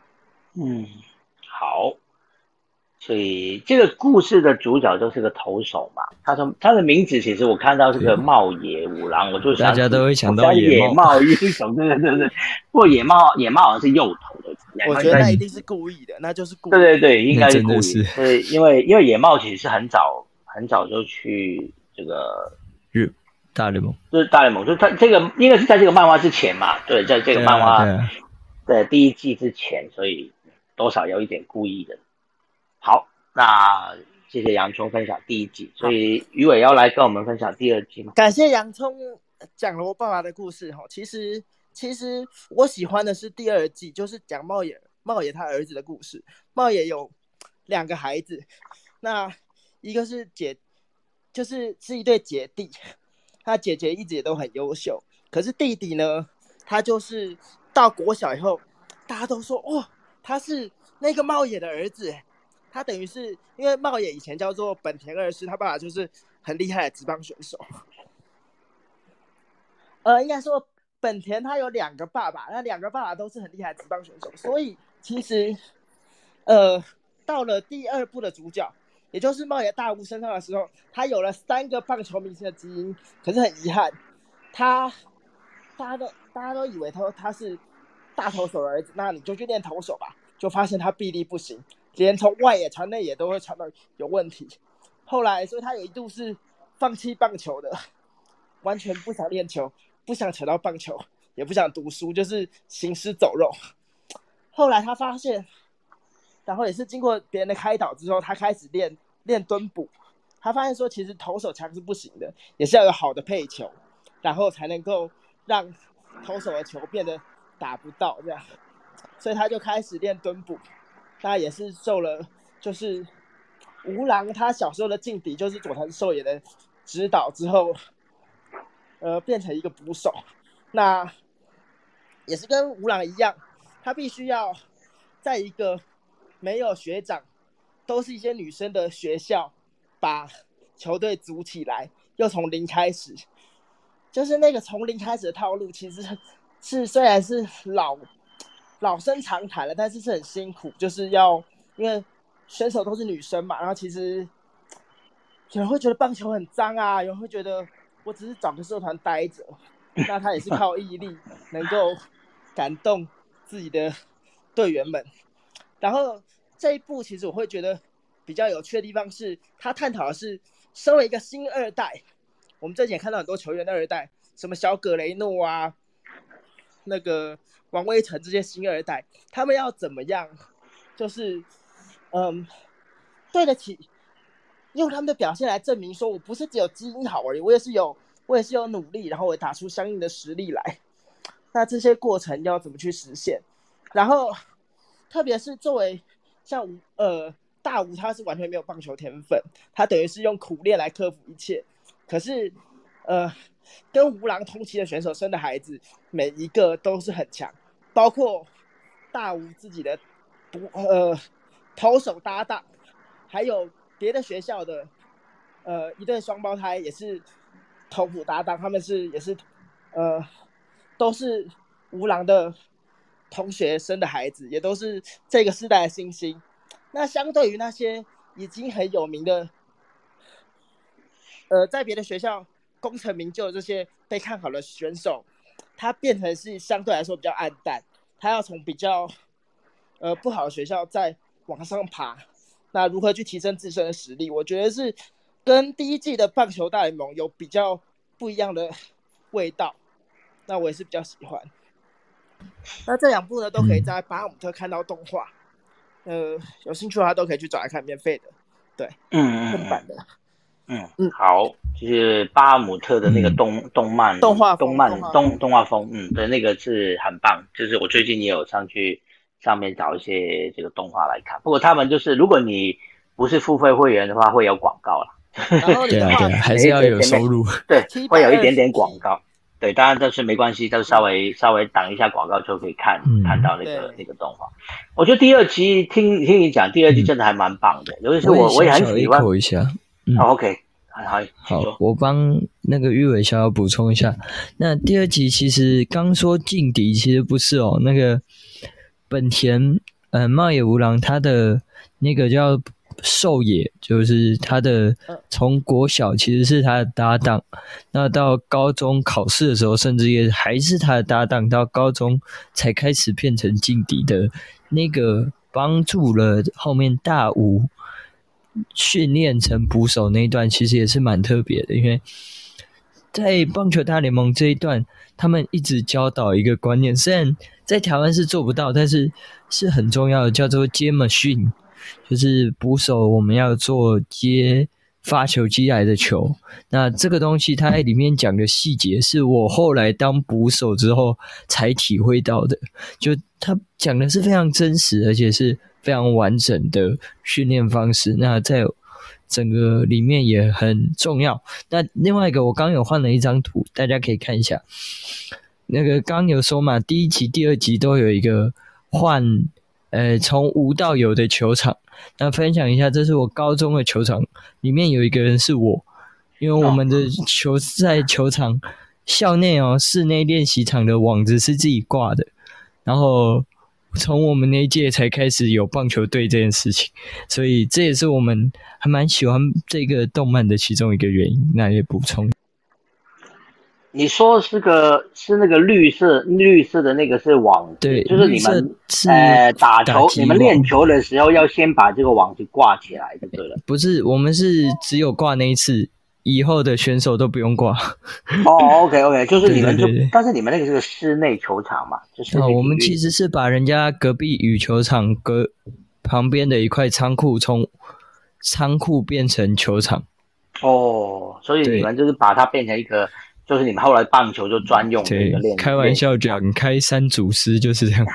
嗯，好。所以这个故事的主角就是个投手嘛，他说他的名字其实我看到这个茂野五郎，我就想大家都会想到野茂野茂英雄，对对对对。不过野茂野茂好像是右投的，我觉得那一定是故意的，那就是故意。对对对，应该是故意。对，因为因为野茂其实是很早很早就去这个日大联盟，就是大联盟，就是他这个应该是在这个漫画之前嘛，对，在这个漫画的第一季之前，所以多少有一点故意的。好，那谢谢洋葱分享第一季，所以鱼尾要来跟我们分享第二季吗？感谢洋葱讲了我爸爸的故事哈。其实其实我喜欢的是第二季，就是讲茂野茂野他儿子的故事。茂野有两个孩子，那一个是姐，就是是一对姐弟，他姐姐一直也都很优秀，可是弟弟呢，他就是到国小以后，大家都说哦、他是那个茂野的儿子欸。他等于是因为茂野以前叫做本田二世，他爸爸就是很厉害的职棒选手。呃，应该说本田他有两个爸爸，那两个爸爸都是很厉害的职棒选手，所以其实呃到了第二部的主角，也就是茂野大吾身上的时候，他有了三个棒球明星的基因，可是很遗憾，他大家都大家都以为他他是大投手的儿子，那你就去练投手吧，就发现他臂力不行，连从外野传内野都会传到有问题。后来，所以他有一度是放弃棒球的，完全不想练球，不想扯到棒球，也不想读书，就是行尸走肉。后来他发现，然后也是经过别人的开导之后，他开始练练蹲捕。他发现说，其实投手强是不行的，也是要有好的配球，然后才能够让投手的球变得打不到这样。所以他就开始练蹲捕，那也是受了就是吴郎他小时候的劲敌，就是佐藤寿也的指导之后，呃，变成一个捕手。那也是跟吴朗一样，他必须要在一个没有学长，都是一些女生的学校，把球队组起来，又从零开始。就是那个从零开始的套路，其实是虽然是老老生常谈了，但是是很辛苦，就是要因为选手都是女生嘛，然后其实有人会觉得棒球很脏啊，有人会觉得我只是找个社团待着，那他也是靠毅力能够感动自己的队员们。然后这一部其实我会觉得比较有趣的地方是，他探讨的是身为一个新二代，我们最近也看到很多球员的二代，什么小葛雷诺啊，那个王威成这些新二代，他们要怎么样，就是嗯，对得起，用他们的表现来证明说我不是只有基因好而已，我也是有，我也是有努力，然后我打出相应的实力来。那这些过程要怎么去实现？然后，特别是作为像吴呃大吴，他是完全没有棒球天分，他等于是用苦练来克服一切。可是，呃，跟吴郎同期的选手生的孩子，每一个都是很强，包括大吴自己的不呃投手搭档，还有别的学校的呃一对双胞胎也是投捕搭档，他们是也是呃都是吴郎的同学生的孩子，也都是这个时代的新星。那相对于那些已经很有名的，呃，在别的学校功成名就的这些被看好的选手，他变成是相对来说比较暗淡，他要从比较呃不好的学校再往上爬。那如何去提升自身的实力？我觉得是跟第一季的棒球大联盟有比较不一样的味道。那我也是比较喜欢。那这两部呢，都可以在巴哈姆特看到动画。呃，有兴趣的话都可以去找来看，免费的，对，嗯嗯正版的。嗯嗯好，就是巴哈姆特的那个动、动漫动画动漫动动动画风，嗯，对，那个是很棒。就是我最近也有上去上面找一些这个动画来看，不过他们就是如果你不是付费会员的话，会有广告啦。然后你的话对啊对啊，还是要有收入。对会有一点点广告。对，当然但是没关系，都稍微稍微挡一下广告就可以看、嗯看到那个那个动画。我觉得第二集听听你讲，第二季真的还蛮棒的，尤其是我我也很喜欢。一下。嗯好 OK，好，好，好，。我帮那个玉伟小小补充一下。那第二集其实刚说劲敌，其实不是哦。那个本田，呃，茂野无郎他的那个叫寿野，就是他的嗯从国小其实是他的搭档，那到高中考试的时候，甚至也还是他的搭档，到高中才开始变成劲敌的那个，帮助了后面大吴训练成捕手那一段，其实也是蛮特别的，因为在棒球大联盟这一段，他们一直教导一个观念，虽然在台湾是做不到，但是是很重要的，叫做接 machine，就是捕手我们要做接发球机来的球。那这个东西它在里面讲的细节，是我后来当捕手之后才体会到的。就他讲的是非常真实，而且是非常完整的训练方式。那在整个里面也很重要。那另外一个，我刚有换了一张图，大家可以看一下。那个刚有说嘛，第一集、第二集都有一个换，呃，从无到有的球场。那分享一下，这是我高中的球场，里面有一个人是我，因为我们的球在球场校内哦，室内练习场的网子是自己挂的，然后。[LAUGHS] 从我们那一届才开始有棒球队这件事情，所以这也是我们还蛮喜欢这个动漫的其中一个原因。那也补充，你说是个是那个绿色绿色的那个是网，对，就是你们呃打球，你们练球的时候要先把这个网子挂起来就对了。不是，我们是只有挂那一次。以后的选手都不用挂哦，OK OK，[LAUGHS] 就是你们就，但是你们那个是个室内球场嘛，就是我们其实是把人家隔壁羽球场隔旁边的一块仓库从仓库变成球场哦，所以你们就是把它变成一个，就是你们后来棒球就专用的一个练。开玩笑讲，开山祖师就是这样，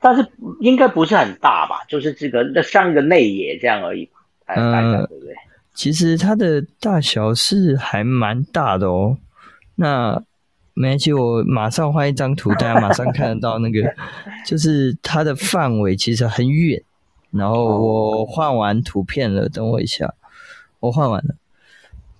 但是应该不是很大吧？就是这个那像一个内野这样而已，嗯，对不对？其实它的大小是还蛮大的哦。那没关系，我马上画一张图，大家马上看得到那个，[LAUGHS] 就是它的范围其实很远。然后我换完图片了，等我一下，我换完了，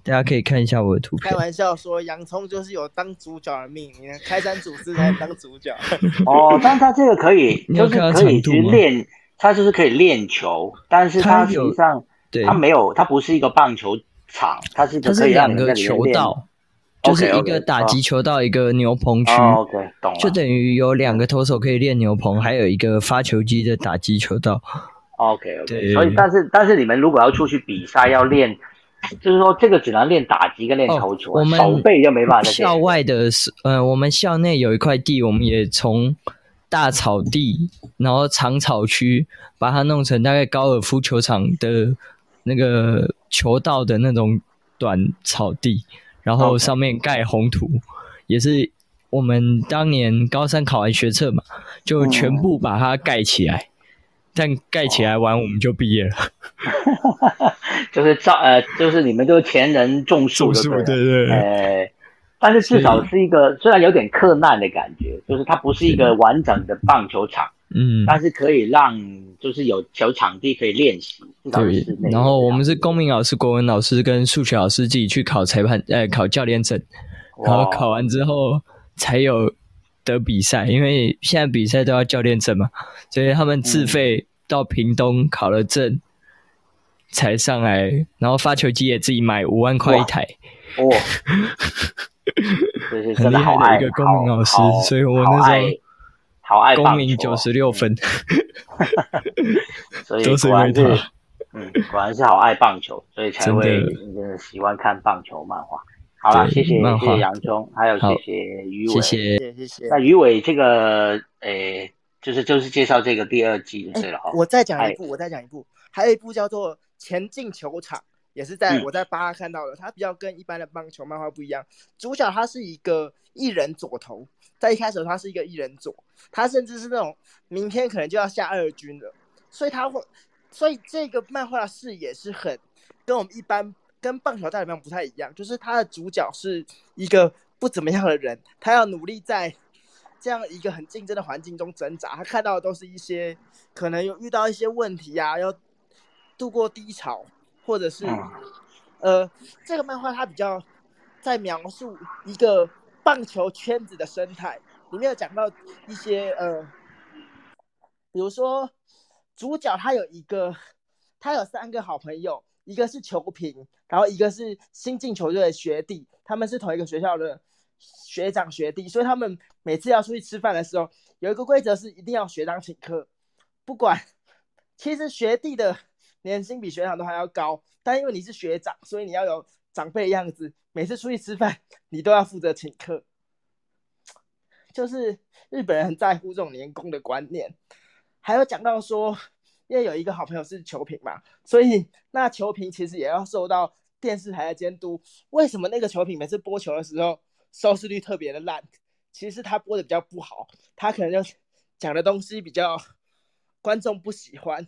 大家可以看一下我的图片。开玩笑说，洋葱就是有当主角的命，你看开山祖师才当主角。[LAUGHS] 哦，但他这个可以，[LAUGHS] 就是可以去练，他就是可以练球，但是他实际上。它没有，它不是一个棒球场，它是它是两个球道，就是一个打击球道，一个牛棚区。OK，懂了。就等于有两个投手可以练牛棚，还有一个发球机的打击球道。OK，OK。所以，但是但是你们如果要出去比赛，要练，就是说这个只能练打击跟练投球，我们手背就没办法。校外的是，呃，我们校内有一块地，我们也从大草地，然后长草区，把它弄成大概高尔夫球场的。那个球道的那种短草地，然后上面盖红土，也是我们当年高三考完学测嘛，就全部把它盖起来。但盖起来完，我们就毕业了。[LAUGHS] 就是照呃，就是你们都前人种树，对对。呃，但是至少是一个，虽然有点克难的感觉，就是它不是一个完整的棒球场。嗯，但是可以让就是有小场地可以练习。对，然后我们是公民老师、国文老师跟数学老师自己去考裁判，呃，考教练证，然后考完之后才有得比赛，因为现在比赛都要教练证嘛，所以他们自费到屏东考了证才上来，然后发球机也自己买五万块一台。哇，[LAUGHS] 很厉害的一个公民老师，所以我那时候。好爱公民九十六分，[LAUGHS] 所以果然是，嗯，果然是好爱棒球，所以才会喜欢看棒球漫画。好了，谢谢谢谢杨忠，还有谢谢于伟，谢谢。谢谢。那于伟这个，诶，就是就是介绍这个第二季是了哈。我再讲一部，我再讲一部，还有一部叫做《前进球场》，也是在我在八看到的，它比较跟一般的棒球漫画不一样，主角他是一个一人左投。在一开始，他是一个一人左，他甚至是那种明天可能就要下二军了，所以他会，所以这个漫画的视野是很跟我们一般跟棒球大联盟不太一样，就是他的主角是一个不怎么样的人，他要努力在这样一个很竞争的环境中挣扎，他看到的都是一些可能有遇到一些问题啊，要度过低潮，或者是呃，这个漫画它比较在描述一个。棒球圈子的生态里面有讲到一些呃，比如说主角他有一个，他有三个好朋友，一个是球评，然后一个是新进球队的学弟，他们是同一个学校的学长学弟，所以他们每次要出去吃饭的时候，有一个规则是一定要学长请客，不管其实学弟的年薪比学长都还要高，但因为你是学长，所以你要有长辈的样子，每次出去吃饭，你都要负责请客。就是日本人很在乎这种年功的观念。还有讲到说，因为有一个好朋友是球评嘛，所以那球评其实也要受到电视台的监督。为什么那个球评每次播球的时候收视率特别的烂？其实他播的比较不好，他可能就讲的东西比较观众不喜欢。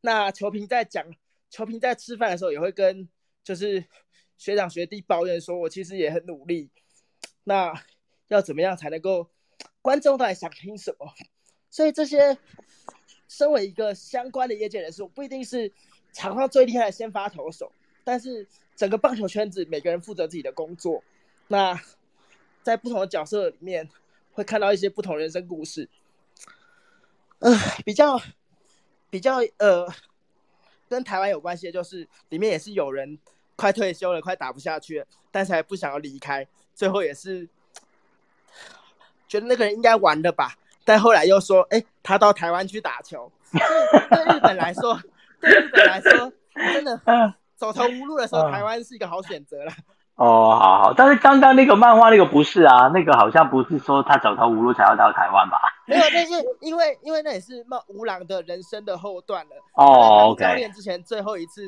那球评在讲，球评在吃饭的时候也会跟就是学长学弟抱怨说，我其实也很努力。那要怎么样才能够观众到底想听什么？所以这些身为一个相关的业界人士，我不一定是场上最厉害的先发投手，但是整个棒球圈子每个人负责自己的工作。那在不同的角色里面，会看到一些不同人生故事。呃，比较比较呃，跟台湾有关系的，就是里面也是有人快退休了，快打不下去了，但是还不想要离开，最后也是。觉得那个人应该完了吧，但后来又说，哎，他到台湾去打球。对日本来说，对日本来说，真的走投无路的时候，台湾是一个好选择了。哦，好好，但是刚刚那个漫画那个不是啊，那个好像不是说他走投无路才要到台湾吧？没有，那是因为因为那也是冒吴郎的人生的后段了。哦，OK。教练之前最后一次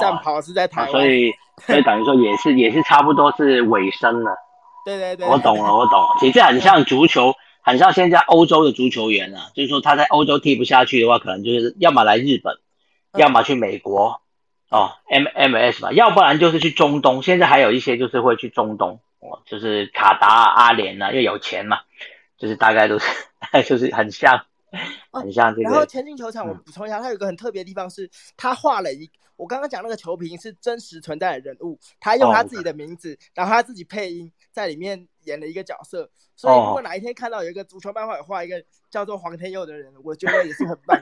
战袍是在台湾，所以 [LAUGHS] 所以等于说也是也是差不多是尾声了。对对对，我懂了，我懂。其实这很像足球，很像现在欧洲的足球员啊，就是说他在欧洲踢不下去的话，可能就是要么来日本，要么去美国哦，M M S 吧，要不然就是去中东。现在还有一些就是会去中东哦，就是卡达、阿联啊，又有钱嘛，就是大概都是，就是很像，很像这个。然后前进球场，我补充一下，它有一个很特别的地方是，他画了一，我刚刚讲那个球评是真实存在的人物，他用他自己的名字，然后他自己配音。在里面演了一个角色，所以如果哪一天看到有一个足球漫画画一个叫做黄天佑的人，我觉得也是很棒。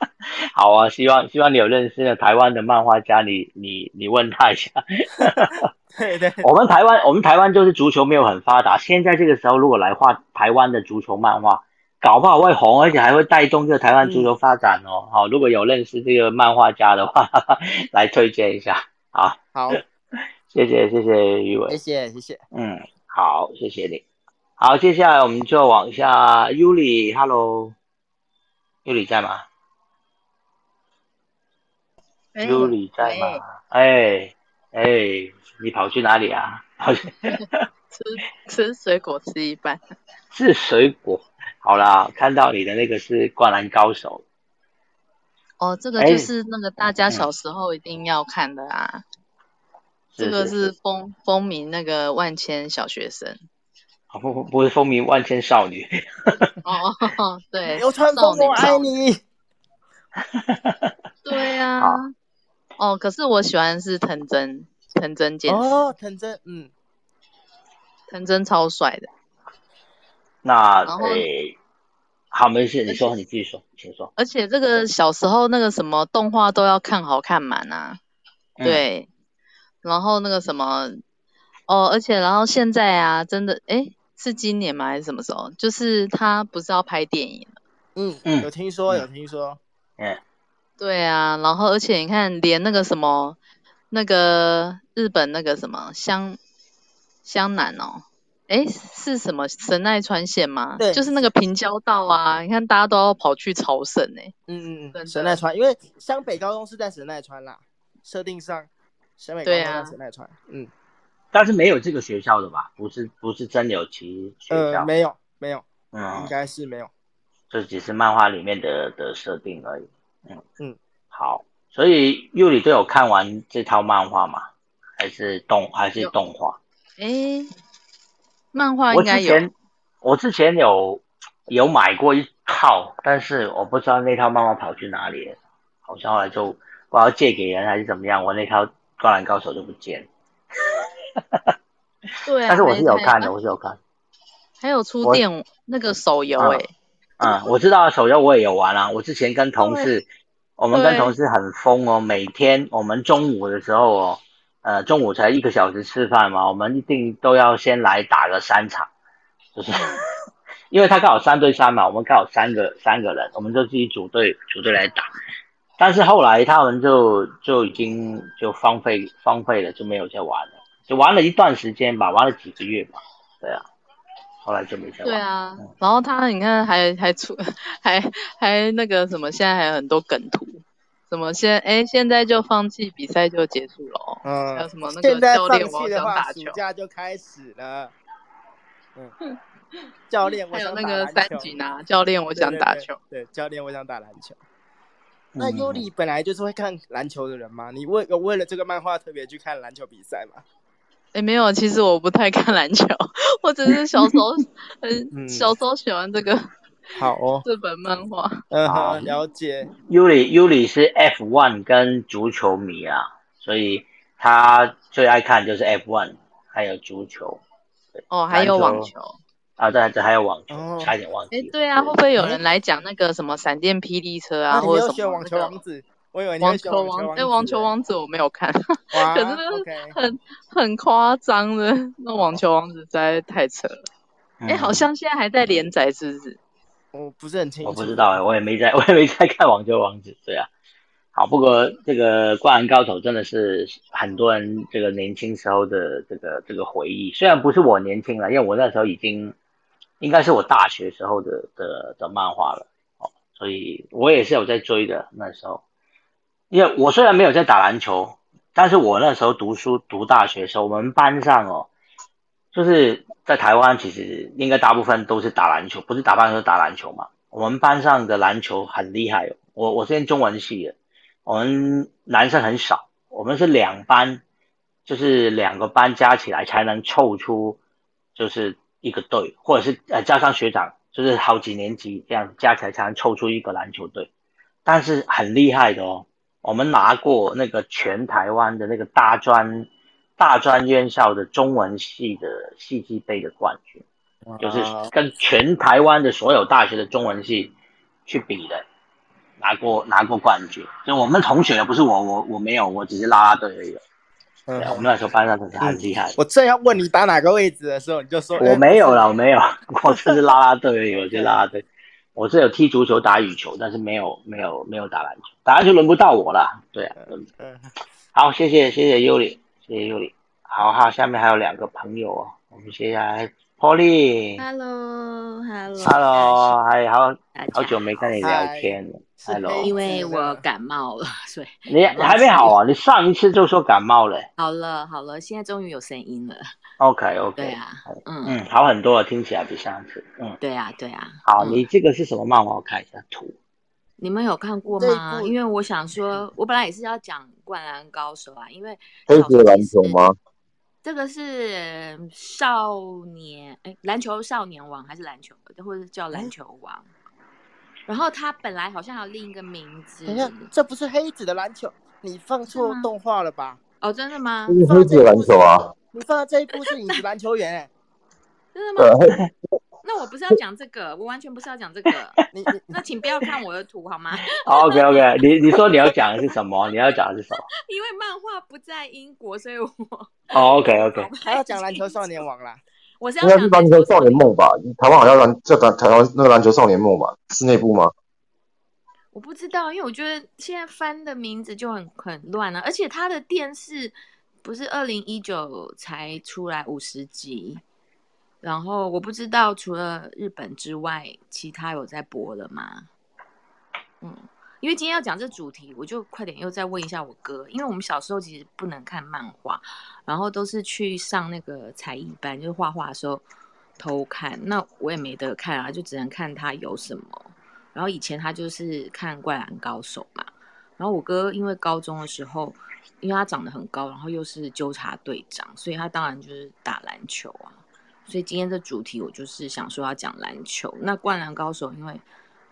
[LAUGHS] 好啊，希望希望你有认识的台湾的漫画家，你你你问他一下。[LAUGHS] 对对，我们台湾我们台湾就是足球没有很发达，现在这个时候如果来画台湾的足球漫画，搞不好会红，而且还会带动这个台湾足球发展哦。好，如果有认识这个漫画家的话，[LAUGHS] 来推荐一下。好，[LAUGHS] 好，谢谢谢谢余伟，谢谢谢谢，嗯。好，谢谢你。好，接下来我们就往下。Yuli，Hello，Yuli 在吗？Yuli 在吗？哎哎，你跑去哪里啊？[LAUGHS] 吃吃水果吃一半。吃水果。好啦，看到你的那个是灌篮高手。哦，这个就是那个大家小时候一定要看的啊。这个是风风靡那个万千小学生，不不不是风靡万千少女。哦，[LAUGHS] 对，流川枫我爱你。对呀。哦，可是我喜欢是藤真，藤真剑哦，藤真，嗯，藤真超帅的。那诶，好，没事，你说，你继续说，请说。而且这个小时候那个什么动画都要看好看满啊，对。然后那个什么，哦，而且然后现在啊，真的，哎，是今年吗？还是什么时候？就是他不是要拍电影了？嗯嗯，有听说，有听说。嗯，对啊，然后而且你看，连那个什么，那个日本那个什么湘湘南哦，哎，是什么神奈川县吗？对，就是那个平交道啊，你看大家都要跑去朝圣呢。嗯嗯嗯，神奈川，因为湘北高中是在神奈川啦，设定上。对啊，嗯，但是没有这个学校的吧？不是，不是真有其学校，呃，没有，没有，嗯，应该是没有，这只是漫画里面的的设定而已。嗯嗯，好，所以佑里都有看完这套漫画吗？还是动还是动画？哎，漫画应该有。我之前有有买过一套，但是我不知道那套漫画跑去哪里了，好像后来就我要借给人还是怎么样，我那套。灌篮高手就不见，[LAUGHS] 对，但是我是有看的，我是有看，还有出电那个手游哎，嗯，我知道手游我也有玩啊，我之前跟同事，我们跟同事很疯哦，每天我们中午的时候哦，呃，中午才一个小时吃饭嘛，我们一定都要先来打个三场，就是 [LAUGHS] 因为他刚好三对三嘛，我们刚好三个三个人，我们就自己组队组队来打。但是后来他们就就已经就荒废荒废了，就没有再玩了，就玩了一段时间吧，玩了几个月吧，对啊，后来就没再玩。对啊，然后他你看还 [LAUGHS] 还出还还那个什么，现在还有很多梗图，什么现哎现在就放弃比赛就结束了哦，还有嗯，什么那个现在放教练我弃的话，暑想打球，假就开始了。嗯，教练，我还有想那个三打篮球井啊，教练我想打球，对，教练，我想打篮球。那嗯尤里本来就是会看篮球的人吗？你为有为了这个漫画特别去看篮球比赛吗？哎没有，其实我不太看篮球，我只是小时候 [LAUGHS] 嗯嗯小时候喜欢这个好哦，这本漫画，嗯好，了解。尤里尤里是 F1 跟足球迷啊，所以他最爱看就是 F1，还有足球哦还有网球。啊，对对，还有网球，哦差一点忘记哎，对啊，会不会有人来讲那个什么闪电霹雳车啊，或者什么网球王子？我以为你网球王？哎，网球王子。网球王子我没有看，[LAUGHS] 哇，可是很很夸张的，那网球王子实在太扯了。哎，嗯好像现在还在连载，是不是？我不是很清楚。我不知道哎，我也没在，我也没在看《网球王子》。对啊，好，不过这个《灌篮高手》真的是很多人这个年轻时候的这个这个回忆。虽然不是我年轻了，因为我那时候已经应该是我大学时候的的的漫画了哦，所以我也是有在追的那时候。因为我虽然没有在打篮球，但是我那时候读书读大学的时候，我们班上哦，就是在台湾，其实应该大部分都是打篮球，不是打棒球打篮球嘛。我们班上的篮球很厉害哦，我我是念中文系的，我们男生很少，我们是两班，就是两个班加起来才能凑出就是一个队，或者是呃加上学长，就是好几年级这样加起来才能凑出一个篮球队，但是很厉害的哦。我们拿过那个全台湾的那个大专大专院校的中文系的戏剧杯的冠军，就是跟全台湾的所有大学的中文系去比的，拿过拿过冠军。就我们同学，不是我，我我没有，我只是啦啦队而已。嗯，我们那时候班上真是很厉害。我正要问你打哪个位置的时候，你就说我没有了，我。没有，[LAUGHS] 我就是啦啦队而已，我就啦啦队。我是有踢足球、打羽球，但是没有没有没有打篮球，打篮球轮不到我了。对啊，轮嗯，好，谢谢谢谢尤里，谢谢尤里。好好，下面还有两个朋友哦，我们接下来 Polly。Hello，Hello，Hello，还好好久没跟你聊天了。是 Hello，因为我感冒了，所以你你还没好啊？你上一次就说感冒了。好了好了，现在终于有声音了。OK OK，对啊，嗯，嗯，好很多了，听起来比上次。嗯，对啊对啊。好，嗯你这个是什么漫画？我看一下图。你们有看过吗？因为我想说，我本来也是要讲《灌篮高手》啊，因为黑子的篮球吗？这个是少年哎，篮球少年王还是篮球，或者是叫篮球王？然后他本来好像有另一个名字等一下，这不是黑子的篮球，你放错动画了吧？哦，真的吗？这是黑子的篮球啊，你放的这一部是影子篮球员，哎，真的吗？那我不是要讲这个，我完全不是要讲这个。[LAUGHS] 你你那请不要看我的图好吗？OK OK，你你说你要讲的是什么？你要讲的是什么？[LAUGHS] 因为漫画不在英国，所以我哦，OK OK，还要讲篮球少年王啦。我是要讲篮球少年梦吧？台湾好像篮叫台台湾那个篮球少年梦吧？是那部吗？我不知道，因为我觉得现在翻的名字就很很乱了、而且它的电视不是二零一九才出来五十集，然后我不知道除了日本之外，其他有在播了吗？嗯，因为今天要讲这主题，我就快点又再问一下我哥，因为我们小时候其实不能看漫画，然后都是去上那个才艺班，就是画画的时候偷看，那我也没得看啊，就只能看他有什么。然后以前他就是看《灌篮高手》嘛，然后我哥因为高中的时候，因为他长得很高，然后又是纠察队长，所以他当然就是打篮球啊。所以今天这主题我就是想说要讲篮球。那《灌篮高手》，因为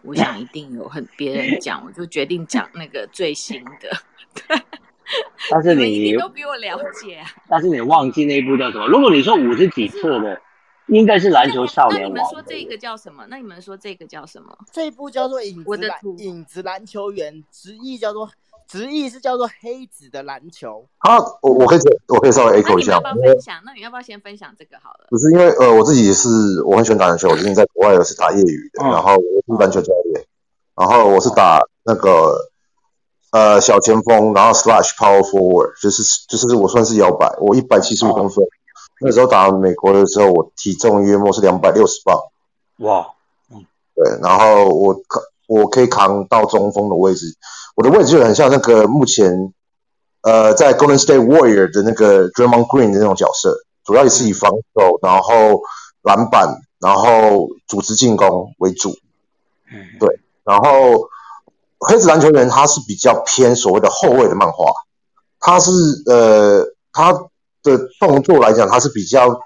我想一定有很别人讲，我就决定讲那个最新的。对，但是你你都比我了解啊。但是你忘记那一部叫什么？如果你说五十几错的，应该是篮球少年那你们。说这个叫什么？那你们说这个叫什么？这一部叫做影子篮我的影子篮球员，直译叫做直译是叫做黑子的篮球。啊，我我可以我可以稍微那 echo 一下你要不，要分享？那你要不要先分享这个好了？不是因为呃我自己是我很喜欢打篮球，我之前在国外我是打业余的，嗯然后我是篮球教练，然后我是打那个呃小前锋，然后 slash power forward，就是就是我算是摇摆，我一百七十五公分，那时候打美国的时候，我体重约莫是两百六十磅，哇，嗯对，然后我扛我可以扛到中锋的位置，我的位置就很像那个目前呃在 Golden State Warrior 的那个 Draymond Green 的那种角色，主要也是以防守，然后篮板，然后组织进攻为主。嗯，对然后黑子篮球员他是比较偏所谓的后卫的漫画，他是呃他的动作来讲，他是比较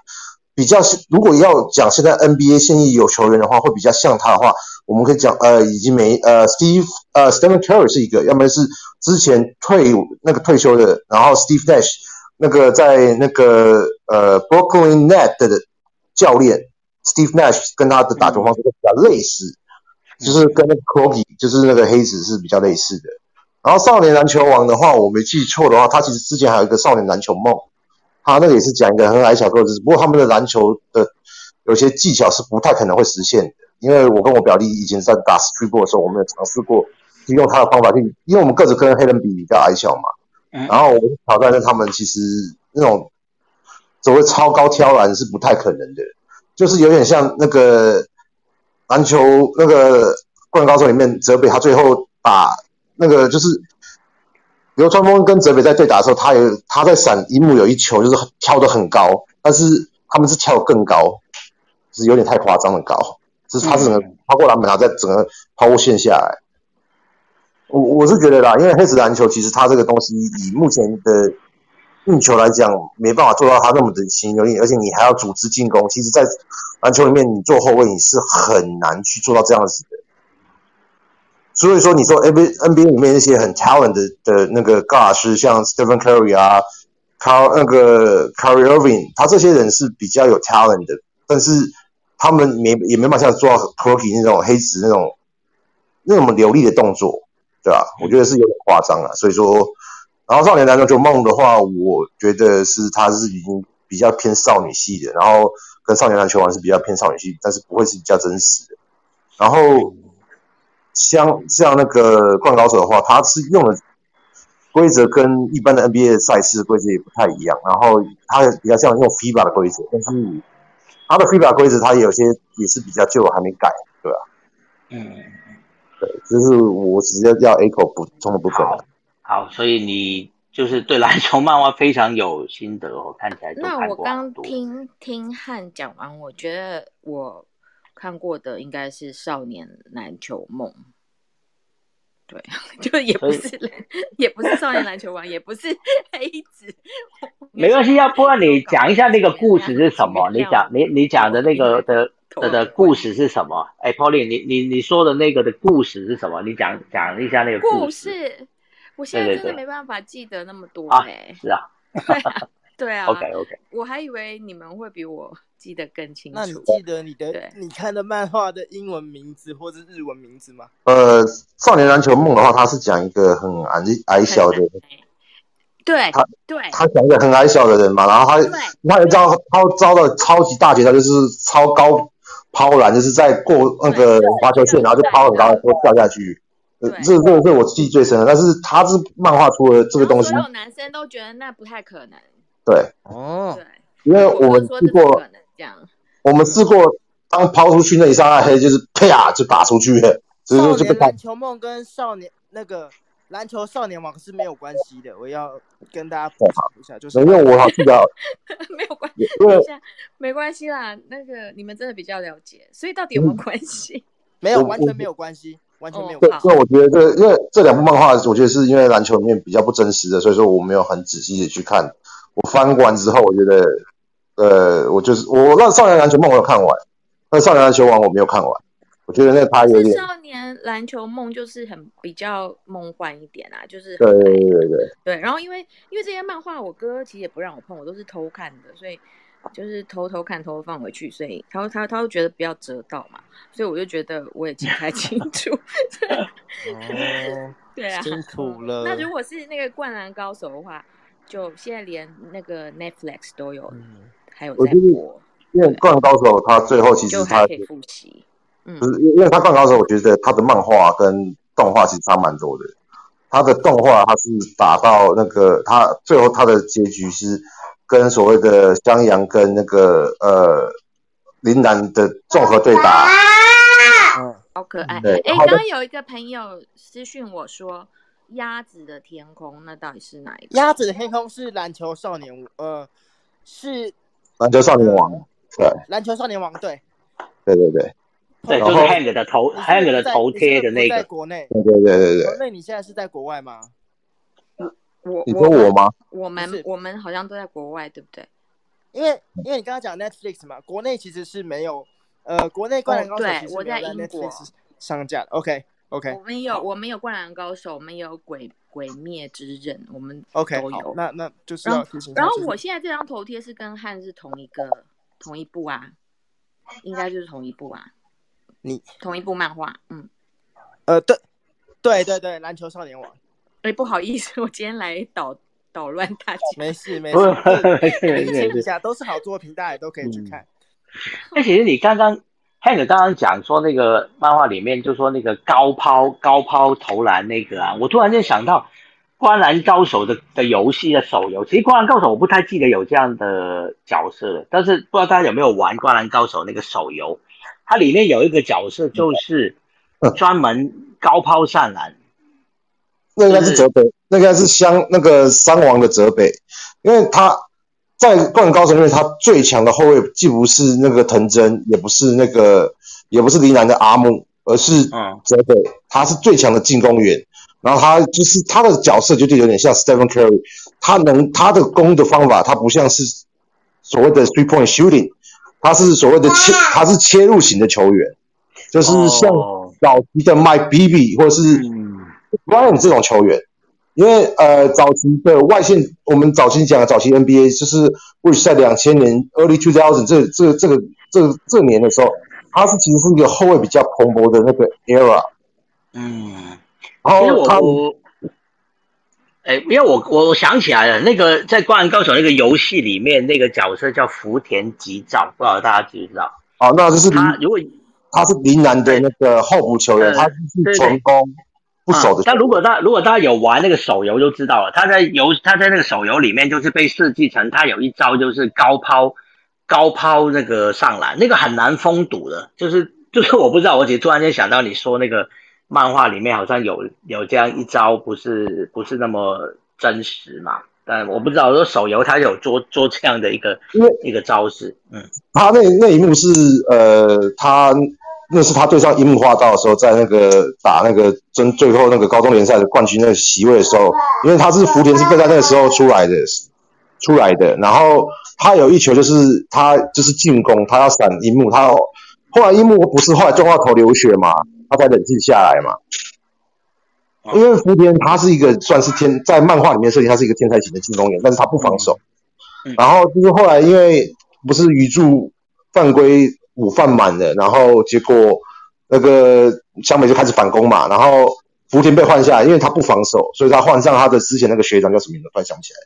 比较是如果要讲现在 NBA 现役有球员的话，会比较像他的话，我们可以讲呃已经没呃 Steve 呃 Stephen Curry 是一个，要么是之前退那个退休的，然后 Steve Nash 那个在那个呃 Brooklyn Net 的教练 Steve Nash 跟他的打球方式都比较类似。就是跟那个 Kogi，就是那个黑子是比较类似的。然后少年篮球王的话，我没记错的话，他其实之前还有一个少年篮球梦，他那个也是讲一个很矮小个子，不过他们的篮球的有些技巧是不太可能会实现的。因为我跟我表弟以前在打 streetball 的时候，我们有尝试过用他的方法去，因为我们个子跟黑人比比较矮小嘛，嗯然后我们挑战他们，其实那种所谓超高挑篮是不太可能的，就是有点像那个篮球那个《灌篮高手》里面泽北，他最后把那个就是流川枫跟泽北在对打的时候，他有他在闪一幕有一球就是跳得很高，但是他们是跳得更高，就是有点太夸张的高，就是他整个抛过篮板，然后再整个抛物线下来。我我是觉得啦，因为黑子篮球其实他这个东西以目前的运球来讲，没办法做到他那么的行有力，而且你还要组织进攻。其实，在篮球里面，你做后卫你是很难去做到这样子的。所以说，你说 N B N B A 里面那些很 talent 的那个 guard 是像 Stephen Curry 啊，Car 那个 Curry Irving，他这些人是比较有 talent 的，但是他们没也没办法像做到 Kroki 那种黑子那种那么流利的动作，对吧、我觉得是有点夸张了。所以说，然后少年篮球梦的话，我觉得是他是已经比较偏少女系的，然后跟少年篮球王是比较偏少女系，但是不会是比较真实的。然后像像那个灌篮高手的话，他是用的规则跟一般的 NBA 赛事规则也不太一样，然后他比较像用 FIBA 的规则，但是他的 FIBA 规则他有些也是比较旧，还没改，对吧、嗯，对，就是我直接要 echo 补充的部分。好，好，所以你就是对篮球漫画非常有心得哦，看起来都那我刚。听听汉讲完，我觉得我看过的应该是《少年篮球梦》。对，就也不是也不是少年篮球王，也不是 [LAUGHS] 黑子。没关系，要不然你讲一下那个故事是什么？你讲你你讲的那个的的的故事是什么？哎，Polly，你你你说的那个的故事是什么？你讲讲一下那个故事。事，我现在真的没办法记得那么多啊哎、是啊对 [LAUGHS] 啊，对啊。，OK OK，我还以为你们会比我记得更清楚。那你记得你的你看的漫画的英文名字或是日文名字吗？呃，少年篮球梦的话，他是讲一个很矮矮小的，对他对他讲一个很矮小的人嘛，然后他他有招他招到超级大绝他，就是超高抛篮，就是在过那个罚球线，然后就抛很高，然后掉下去。这这个是我记忆最深的，但是他是漫画出了这个东西，所有男生都觉得那不太可能。对，哦对，因为我我们去过。我们试过，当抛出去那一刹那黑，就是啪就打出去了，所以说就被他年篮球梦跟少年那个篮球少年王是没有关系的，我要跟大家补充一下，就是因为我好记得，[LAUGHS] 没有关，因为等一下，没关系啦。那个你们真的比较了解，所以到底有没有关系？没有完全没有关系，完全没有对，关系。所以我觉得这因为这两部漫画，我觉得是因为篮球里面比较不真实的，所以说我没有很仔细的去看。我翻完之后，我觉得，呃，我就是我那少年篮球梦我有看完，那少年篮球王我没有看完，我觉得那他有是点，少年篮球梦就是很比较梦幻一点啊，就是对很对对对对，对，然后因为因为这些漫画我哥其实也不让我碰，我都是偷看的，所以就是偷偷看、偷偷放回去，所以他他他会觉得不要折到嘛，所以我就觉得我也记不太清楚。[LAUGHS] [LAUGHS] 哦，对啊，辛苦了。那如果是那个灌篮高手的话，就现在连那个 Netflix 都有，嗯，还有我觉得在播，因为《灌篮高手》他最后其实他可以复习。嗯不，是因为他《灌篮高手》，我觉得他的漫画跟动画其实差蛮多的。他的动画他是打到那个他最后他的结局是跟所谓的江阳跟那个呃林南的综合对打，嗯，好可爱。对哎，刚刚有一个朋友私讯我说，鸭子的天空，那到底是哪一个？鸭子的天空是篮球少年，呃，是篮球少年王，对篮球少年王队。对对对对，就是 Hank 的头，Hank 的在头贴的那你是不在个，国内，对对对对对，国内你现在是在国外吗？我你说我吗？我们我们好像都在国外，对不对？因为因为你刚刚讲 Netflix 嘛，国内其实是没有，呃，国内灌篮高手其实没有在我在英国 Netflix 上架的。OK OK 我们有我们有灌篮高手，我们有鬼鬼灭之刃，我们 OK，好都有，。那那就是然后要提醒。然后我现在这张头贴是跟汉是同一个同一部啊，应该就是同一部啊。你同一部漫画，嗯。呃，对对对对，篮球少年网，哎，不好意思，我今天来捣捣乱大家。没事没事，没 [LAUGHS] 事没事理没事。解一下，都是好作品，大家也都可以去看。那其实你刚刚 Hank 刚刚讲说那个漫画里面就说那个高抛高抛投篮那个啊，我突然间想到《灌篮高手的》的游戏的手游，其实《灌篮高手》我不太记得有这样的角色了，但是不知道大家有没有玩《灌篮高手》那个手游，它里面有一个角色就是专门高抛上篮，那应该是泽北，那应该是香那个三王的泽北，因为他在灌篮高手里面，他最强的后卫既不是那个藤真，也不是那个，也不是林南的阿木，而是嗯。泽北，他是最强的进攻员。然后他就是他的角色，就就有点像 Stephen Curry，他能他的攻的方法，他不像是所谓的 three point shooting，他是所谓的切，他是切入型的球员，就是像哦。早期的 Mike Bibby 或者是嗯。Bryant 这种球员，因为呃早期的外线，我们早期讲的早期 NBA 就是 which 在两千年 early two thousand 这这这个这个这年的时候，他是其实是一个后卫比较蓬勃的那个 era，嗯。然后他哎，因为我我我想起来了，那个在《灌篮高手》那个游戏里面，那个角色叫福田吉兆，不知道大家知不知道？哦，那就是他如果他是林南的那个候补球员，呃他是纯攻不守的。但如果大如果大家有玩那个手游就知道了，他在游他在那个手游里面就是被设计成他有一招就是高抛高抛那个上篮，那个很难封堵的，就是 [LAUGHS] 就是我不知道，我只是突然间想到你说那个漫画里面好像有有这样一招，不是不是那么真实嘛？但我不知道，说手游它有做做这样的一个一个招式，嗯他那那一幕是呃，他那是他对上樱木花道的时候，在那个打那个争最后那个高中联赛的冠军那席位的时候，因为他是福田是被在那个时候出来的出来的，然后他有一球就是他就是进攻，他要闪樱木，他后来樱木不是后来撞到头流血嘛，他才冷静下来嘛。因为福田他是一个算是天在漫画里面设定他是一个天才型的进攻员，但是他不防守。然后就是后来因为不是鱼柱犯规午饭满了，然后结果那个湘北就开始反攻嘛，然后福田被换下来，因为他不防守，所以他换上他的之前那个学长叫什么名字，突然想不起来。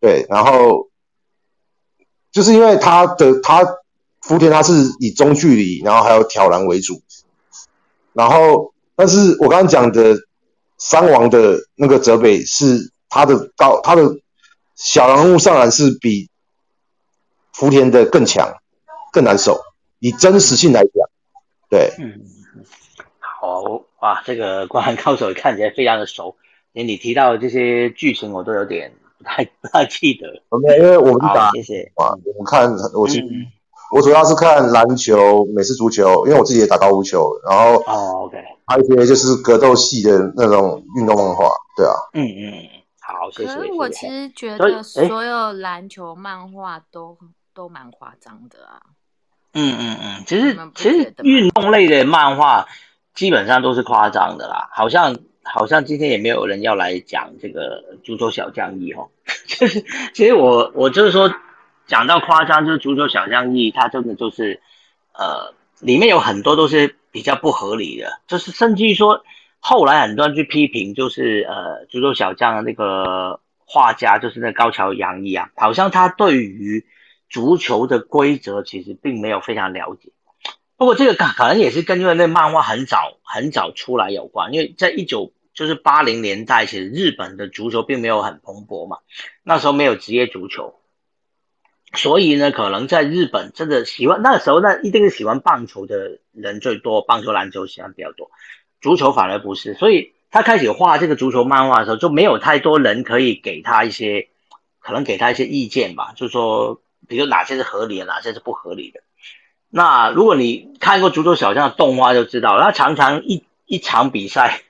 对，然后就是因为他的他福田他是以中距离，然后还有挑篮为主，然后但是我刚刚讲的三王的那个泽北是他的高他的小人物上篮是比福田的更强，更难守。以真实性来讲，对，嗯，好哇，这个《灌篮高手》看起来非常的熟，连你提到的这些剧情我都有点不太不太记得。OK，因为我们是打好，谢谢。啊，我看我是、嗯，我主要是看篮球、美式足球，因为我自己也打高尔夫球，然后哦，OK，还有一些就是格斗系的那种运动漫画，对啊，嗯嗯，好，谢谢。可是我其实觉得所有篮球漫画都都蛮夸张的啊。嗯嗯嗯，其你实其实运动类的漫画基本上都是夸张的啦，好像好像今天也没有人要来讲这个足球小将一哦，[LAUGHS] 就是其实我我就是说讲到夸张，就是足球小将义，它真的就是呃里面有很多都是比较不合理的，就是甚至于说后来很多人去批评，就是呃足球小将的那个画家，就是那高桥洋一啊，好像他对于足球的规则其实并没有非常了解。不过这个可可能也是跟因为那漫画很早很早出来有关，因为在一九就是八零年代，其实日本的足球并没有很蓬勃嘛，那时候没有职业足球，所以呢，可能在日本真的喜欢那时候那一定是喜欢棒球的人最多，棒球、篮球喜欢比较多，足球反而不是，所以他开始画这个足球漫画的时候，就没有太多人可以给他一些，可能给他一些意见吧，就是说，比如哪些是合理的，哪些是不合理的。那如果你看过足球小将的动画就知道，他常常一一场比赛。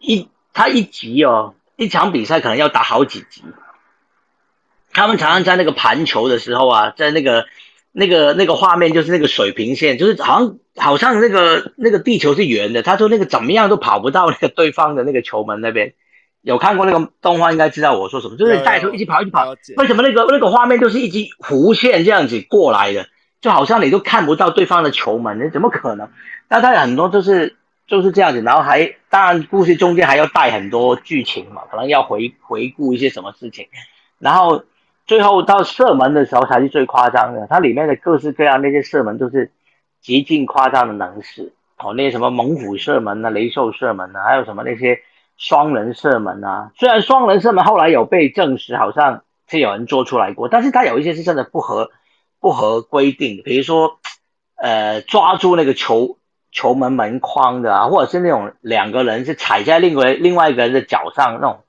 一他一集哦，一场比赛可能要打好几集。他们常常在那个盘球的时候啊，在那个那个那个画面就是那个水平线，就是好像好像那个那个地球是圆的，他说那个怎么样都跑不到那个对方的那个球门那边。有看过那个动画应该知道我说什么，就是带头一起跑一起跑。为什么那个那个画面就是一直弧线这样子过来的，就好像你都看不到对方的球门，你怎么可能？但他很多就是。就是这样子，然后还当然故事中间还要带很多剧情嘛，可能要回回顾一些什么事情，然后最后到射门的时候才是最夸张的，它里面的各式各样那些射门都是极尽夸张的能事哦，那些什么猛虎射门啊、雷兽射门啊，还有什么那些双人射门啊，虽然双人射门后来有被证实好像是有人做出来过，但是他有一些是真的不合不合规定，比如说呃抓住那个球。球门门框的啊，或者是那种两个人是踩在另外另外一个人的脚上那种，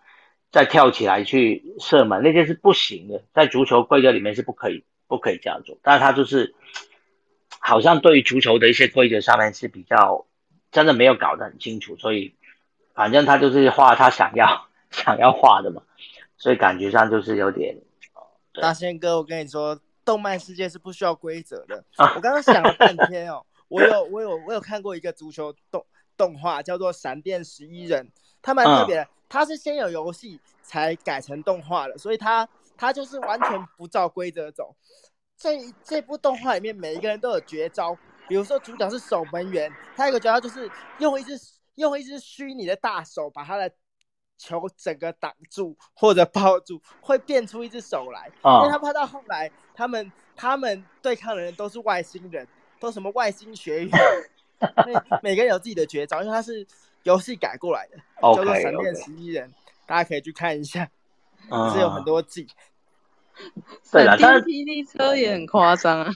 再跳起来去射门，那些是不行的，在足球规则里面是不可以不可以这样做。但是他就是好像对于足球的一些规则上面是比较真的没有搞得很清楚，所以反正他就是画他想要 [LAUGHS] 想要画的嘛，所以感觉上就是有点。大仙哥，我跟你说，动漫世界是不需要规则的。我刚刚想了半天哦。[LAUGHS] 我有我有我有看过一个足球动动画，叫做《闪电十一人》，他蛮特别的。他是先有游戏才改成动画的，所以他他就是完全不照规则走。这这部动画里面每一个人都有绝招，比如说主角是守门员，他有个绝招就是用一只用一只虚拟的大手把他的球整个挡住或者抱住，会变出一只手来。因为他怕到后来他们他们对抗的人都是外星人。都什么外星学员？[LAUGHS] 每个人有自己的绝招，因为他是游戏改过来的，叫做《闪电十一人》，大家可以去看一下，[LAUGHS] 是有很多技。闪电霹雳车也很夸张啊。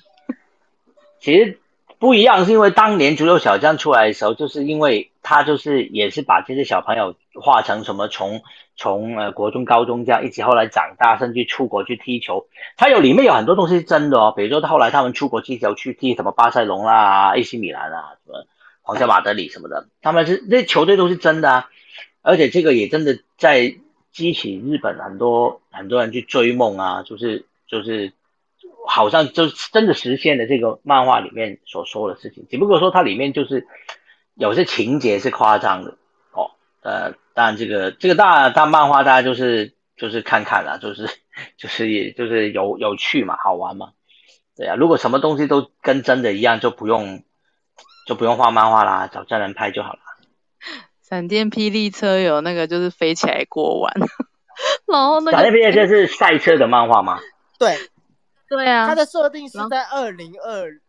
其实。不一样，是因为当年足球小将出来的时候，就是因为他就是也是把这些小朋友画成什么从从呃国中、高中这样，一直后来长大，甚至出国去踢球。他有里面有很多东西是真的哦，比如说后来他们出国踢球去踢什么巴塞隆啦、AC 米兰啊、什么皇家马德里什么的，他们是那球队都是真的啊。而且这个也真的在激起日本很多很多人去追梦啊，就是就是。好像就是真的实现了这个漫画里面所说的事情，只不过说它里面就是有些情节是夸张的哦。呃，当然这个这个大大漫画大家就是就是看看啦，就是 [LAUGHS] 就是也就是有有趣嘛，好玩嘛。对啊，如果什么东西都跟真的一样，就不用就不用画漫画啦，找真人拍就好了。闪电霹雳车有那个就是飞起来过弯，[LAUGHS] 然后那个闪电霹雳车是赛车的漫画吗？对。对啊，它的设定是在二零二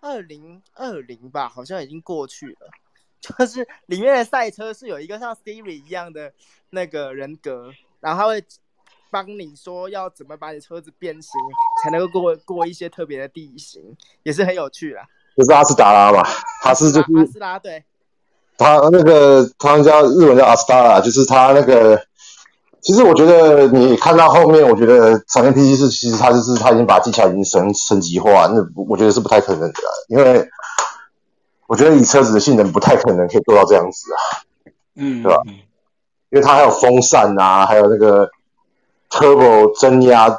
二零二零吧，好像已经过去了。[LAUGHS] 就是里面的赛车是有一个像 Siri 一样的那个人格，然后他会帮你说要怎么把你车子变形，才能够过过一些特别的地形，也是很有趣啦。就是阿斯达拉嘛，他是就是阿斯拉对，他那个他们叫日文叫阿斯达拉，就是他那个。其实我觉得你看到后面，我觉得闪电 PC 是其实他就是他已经把技巧已经升升级化，那我觉得是不太可能的，因为我觉得以车子的性能不太可能可以做到这样子啊，嗯，对吧？因为它还有风扇啊，还有那个 turbo 增压，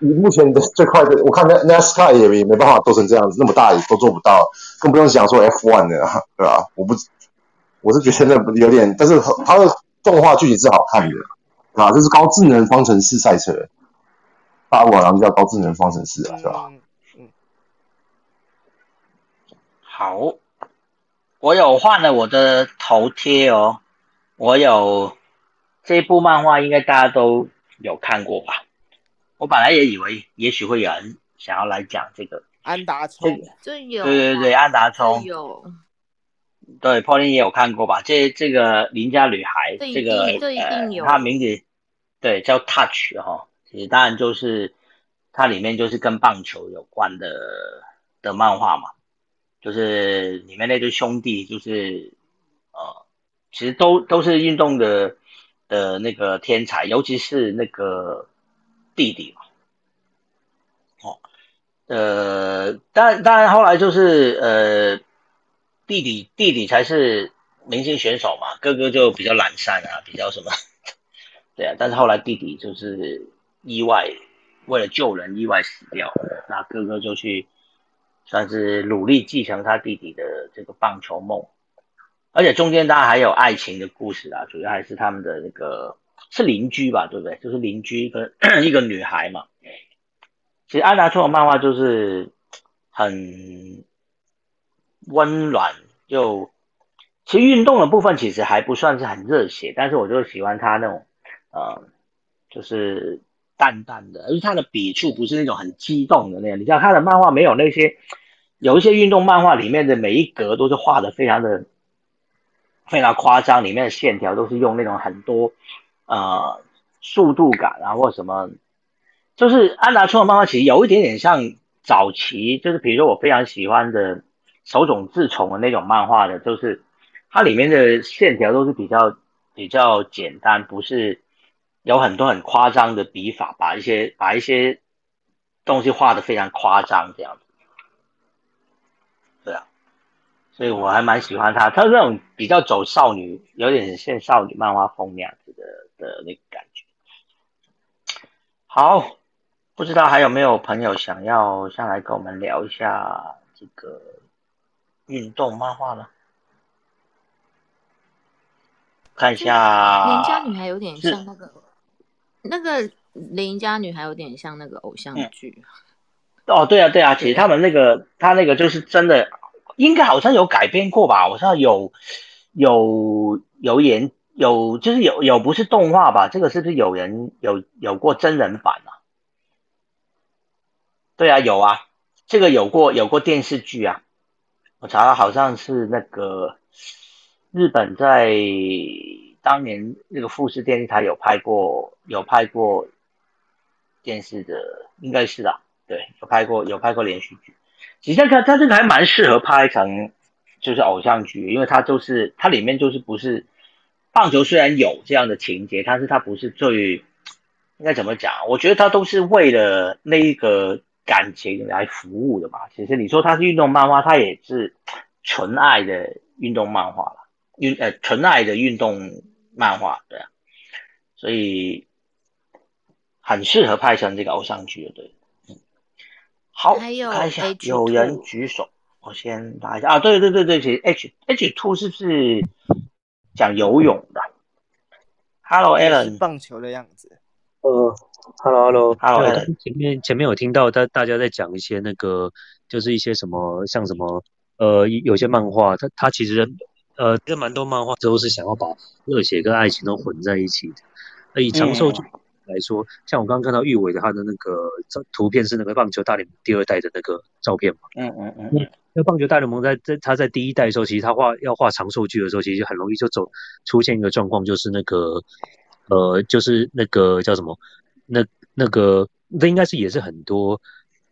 以目前的最快的，我看那 NASCAR 也也没办法做成这样子，那么大也都做不到，更不用讲说 F1 的，对吧？我不，我是觉得那有点，但是它的动画剧情是好看的。啊，这是高智能方程式赛车，八五好像叫高智能方程式啊，是吧？嗯。好，我有换了我的头贴哦。我有这部漫画，应该大家都有看过吧？我本来也以为，也许会有人想要来讲这个安达充，这有，对对对，安达充有。对，Pauline 也有看过吧？这这个邻家女孩，这个呃，她名字对叫 Touch 哈、其实当然就是它里面就是跟棒球有关的的漫画嘛，就是里面那对兄弟就是呃，其实都都是运动的的那个天才，尤其是那个弟弟嘛，哦，呃，当然当然后来就是呃，弟弟弟弟才是明星选手嘛，哥哥就比较懒散啊，比较什么，[LAUGHS] 对啊，但是后来弟弟就是意外为了救人意外死掉了，那哥哥就去算是努力继承他弟弟的这个棒球梦，而且中间当然还有爱情的故事啊，主要还是他们的那个是邻居吧，对不对？就是邻居一个 [COUGHS] 一个女孩嘛。其实安达充的漫画就是很温暖，就其实运动的部分其实还不算是很热血，但是我就喜欢他那种呃，就是淡淡的，而且他的笔触不是那种很激动的那样。你像他的漫画没有那些，有一些运动漫画里面的每一格都是画的非常的非常夸张，里面的线条都是用那种很多呃速度感啊或什么，就是安达充的漫画其实有一点点像早期，就是比如说我非常喜欢的手冢治虫的那种漫画的，就是它里面的线条都是比较比较简单，不是有很多很夸张的笔法，把一些把一些东西画的非常夸张这样子。对啊，所以我还蛮喜欢他，他那种比较走少女，有点像少女漫画风那样子的的那个感觉。好，不知道还有没有朋友想要上来跟我们聊一下这个运动漫画呢？看一下，邻家女孩有点像那个，那个邻家女孩有点像那个偶像嗯剧，哦，对啊，对啊，其实他们那个他那个就是真的，应该好像有改编过吧？好像有有有演有就是有有不是动画吧？这个是不是有人有有过真人版啊？对啊，有啊，这个有过有过电视剧啊，我查到好像是那个日本在当年那个富士电视台有拍过有拍过电视的，应该是啊。对，有拍过有拍过连续剧。其实它它这个还蛮适合拍成就是偶像剧，因为它就是它里面就是不是棒球虽然有这样的情节，但是它不是最应该怎么讲？我觉得它都是为了那一个感情来服务的嘛。其实你说它是运动漫画，它也是纯爱的运动漫画了，运呃纯爱的运动漫画，对啊，所以很适合拍成这个偶像剧的，对。好，还有看一下 H2 有人举手，我先打一下啊，对对对对，其实 H H two 是不是讲游泳的？Hello 是 Alan，棒球的样子。呃，Hello Hello，Hello，前面前面有听到大大家在讲一些那个，就是一些什么像什么呃，有些漫画，它它其实呃，跟蛮多漫画。都是想要把热血跟爱情都混在一起的。那以长寿剧来说，像我刚刚看到玉伟的他的那个照图片是那个棒球大联盟第二代的那个照片嘛。嗯嗯嗯。嗯，那棒球大联盟在在他在第一代的时候，其实他画要画长寿剧的时候，其实很容易就走出现一个状况，就是那个呃，就是那个叫什么，那那个那应该是也是很多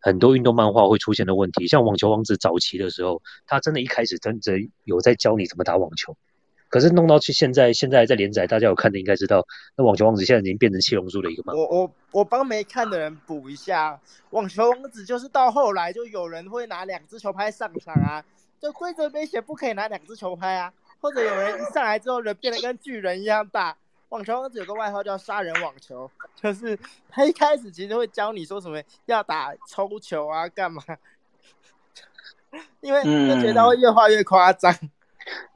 很多运动漫画会出现的问题。像网球王子早期的时候，他真的一开始真的有在教你怎么打网球，可是弄到去现在现在在连载，大家有看的应该知道，那网球王子现在已经变成七龙珠的一个漫画。我我我帮没看的人补一下，网球王子就是到后来就有人会拿两只球拍上场啊，就规则没写不可以拿两只球拍啊，或者有人一上来之后人变得跟巨人一样大。网球王子有个外号叫杀人网球，就是他一开始其实会教你说什么要打抽球啊，干嘛？因为就觉得会越画越夸张。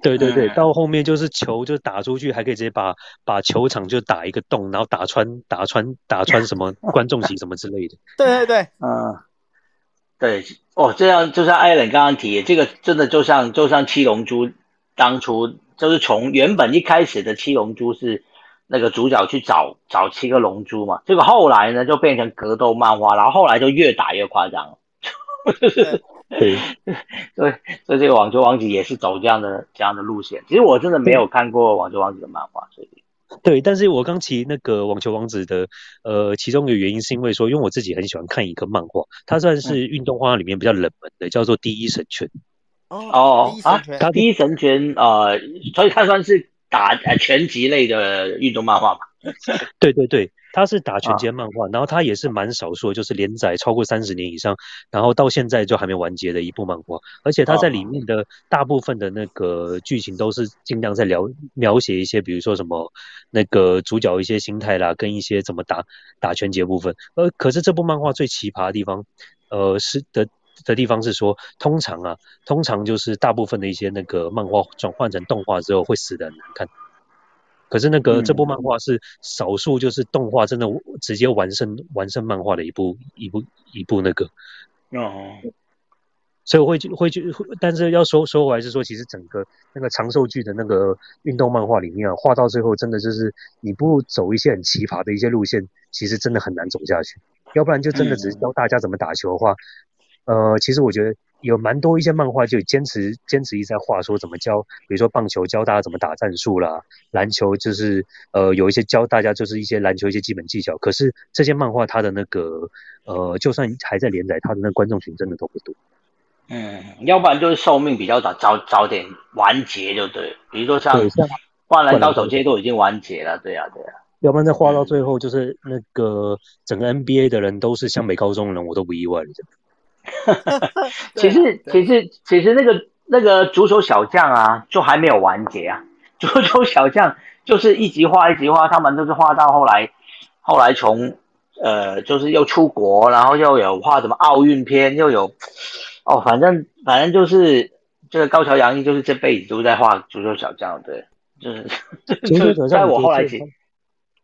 对对对，嗯到后面就是球就打出去，还可以直接把把球场就打一个洞，然后打穿打穿打穿什么 [LAUGHS] 观众席什么之类的。对对对，嗯，对，哦，这样就像艾伦刚刚提的，这个真的就像就像七龙珠当初就是从原本一开始的七龙珠是那个主角去找找七个龙珠嘛，结果后来呢就变成格斗漫画，然后后来就越打越夸张了，对，[LAUGHS] 所以所以这个网球王子也是走这样的这样的路线。其实我真的没有看过网球王子的漫画，所以对，但是我刚提那个网球王子的，呃，其中一个原因是因为说，因为我自己很喜欢看一个漫画，它算是运动画里面比较冷门的，叫做《第一神拳》。哦啊第一神拳，第一神拳呃，所以它算是打呃拳击类的运动漫画嘛。对 [LAUGHS] 对对，他是打拳啊击漫画，然后他也是蛮少数，就是连载超过三十年以上，然后到现在就还没完结的一部漫画。而且他在里面的大部分的那个剧情都是尽量在描描写一些，比如说什么那个主角一些心态啦，跟一些怎么打打拳击的部分。呃，可是这部漫画最奇葩的地方，呃，是的。的地方是说，通常啊，通常就是大部分的一些那个漫画转换成动画之后会死的很难看。可是那个、嗯这部漫画是少数，就是动画真的直接完胜完胜漫画的一部一部一部那个，哦，所以我会去会去，会但是要说说回来是说，其实整个那个长寿剧的那个运动漫画里面啊，画到最后真的就是你不走一些很奇葩的一些路线，其实真的很难走下去。要不然就真的只是教大家怎么打球的话，呃，其实我觉得有蛮多一些漫画就坚持坚持一直在画说怎么教，比如说棒球教大家怎么打战术啦，篮球就是呃有一些教大家就是一些篮球一些基本技巧。可是这些漫画它的那个呃，就算还在连载，它的那个观众群真的都不多。嗯，要不然就是寿命比较早，早早点完结就对。比如说像对，像《灌篮高手》这些都已经完结了，对呀、对呀、要不然再画到最后，就是那个整个 NBA 的人都是湘北高中人，我都不意外了。[LAUGHS] [LAUGHS] 其实其实其实那个那个足球小将啊，就还没有完结啊。[LAUGHS] 足球小将就是一集画一集画，他们都是画到后来，后来从呃就是又出国，然后又有画什么奥运片，又有哦，反正反正就是这个高桥洋一就是这辈子都在画足球小将，对，就是足球小在，我后来写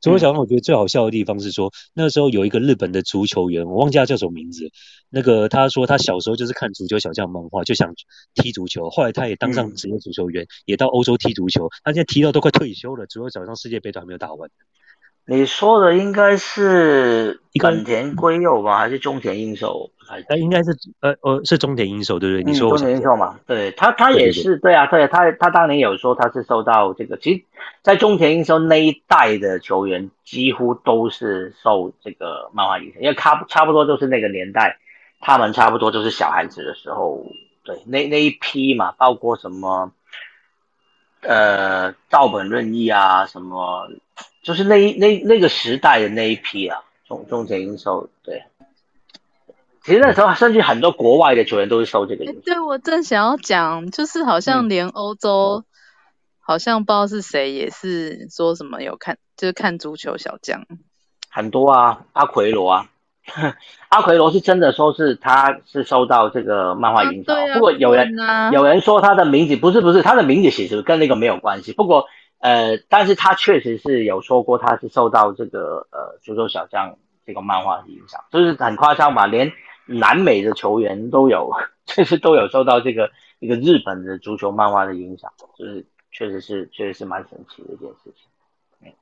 足球小将，我觉得最好笑的地方是说，那个时候有一个日本的足球员，我忘记他叫什么名字。那个他说他小时候就是看足球小将漫画，就想踢足球，后来他也当上嗯职业足球员，也到欧洲踢足球。他现在踢到都快退休了，足球小将世界杯都还没有打完。你说的应该是本田圭佑吧，还是中田英寿？还是呃，应该是呃呃是中田英寿，对不对？你说中田英寿嘛，对他，他也是对啊，对他，他当年有说他是受到这个，其实，在中田英寿那一代的球员几乎都是受这个漫画影响，因为差差不多就是那个年代，他们差不多都是小孩子的时候，对，那那一批嘛，包括什么，呃，照本润一啊，什么，就是那一那那个时代的那一批啊，中中田英寿，对。其实那时候甚至很多国外的球员都是受这个哎影响。对我正想要讲，就是好像嗯。连欧洲，好像不知道是谁也是说什么有看，就是看足球小将。很多啊，阿奎罗啊，[LAUGHS] 阿奎罗是真的说是他是受到这个漫画影响，对啊，不过有人、啊，有人说他的名字不是不是他的名字其实跟那个没有关系，不过呃，但是他确实是有说过他是受到这个呃足球小将这个漫画的影响，就是很夸张嘛，连南美的球员都有，就是都有受到这个一个日本的足球漫画的影响，就是确实是确实是蛮神奇的一件事情。嗯，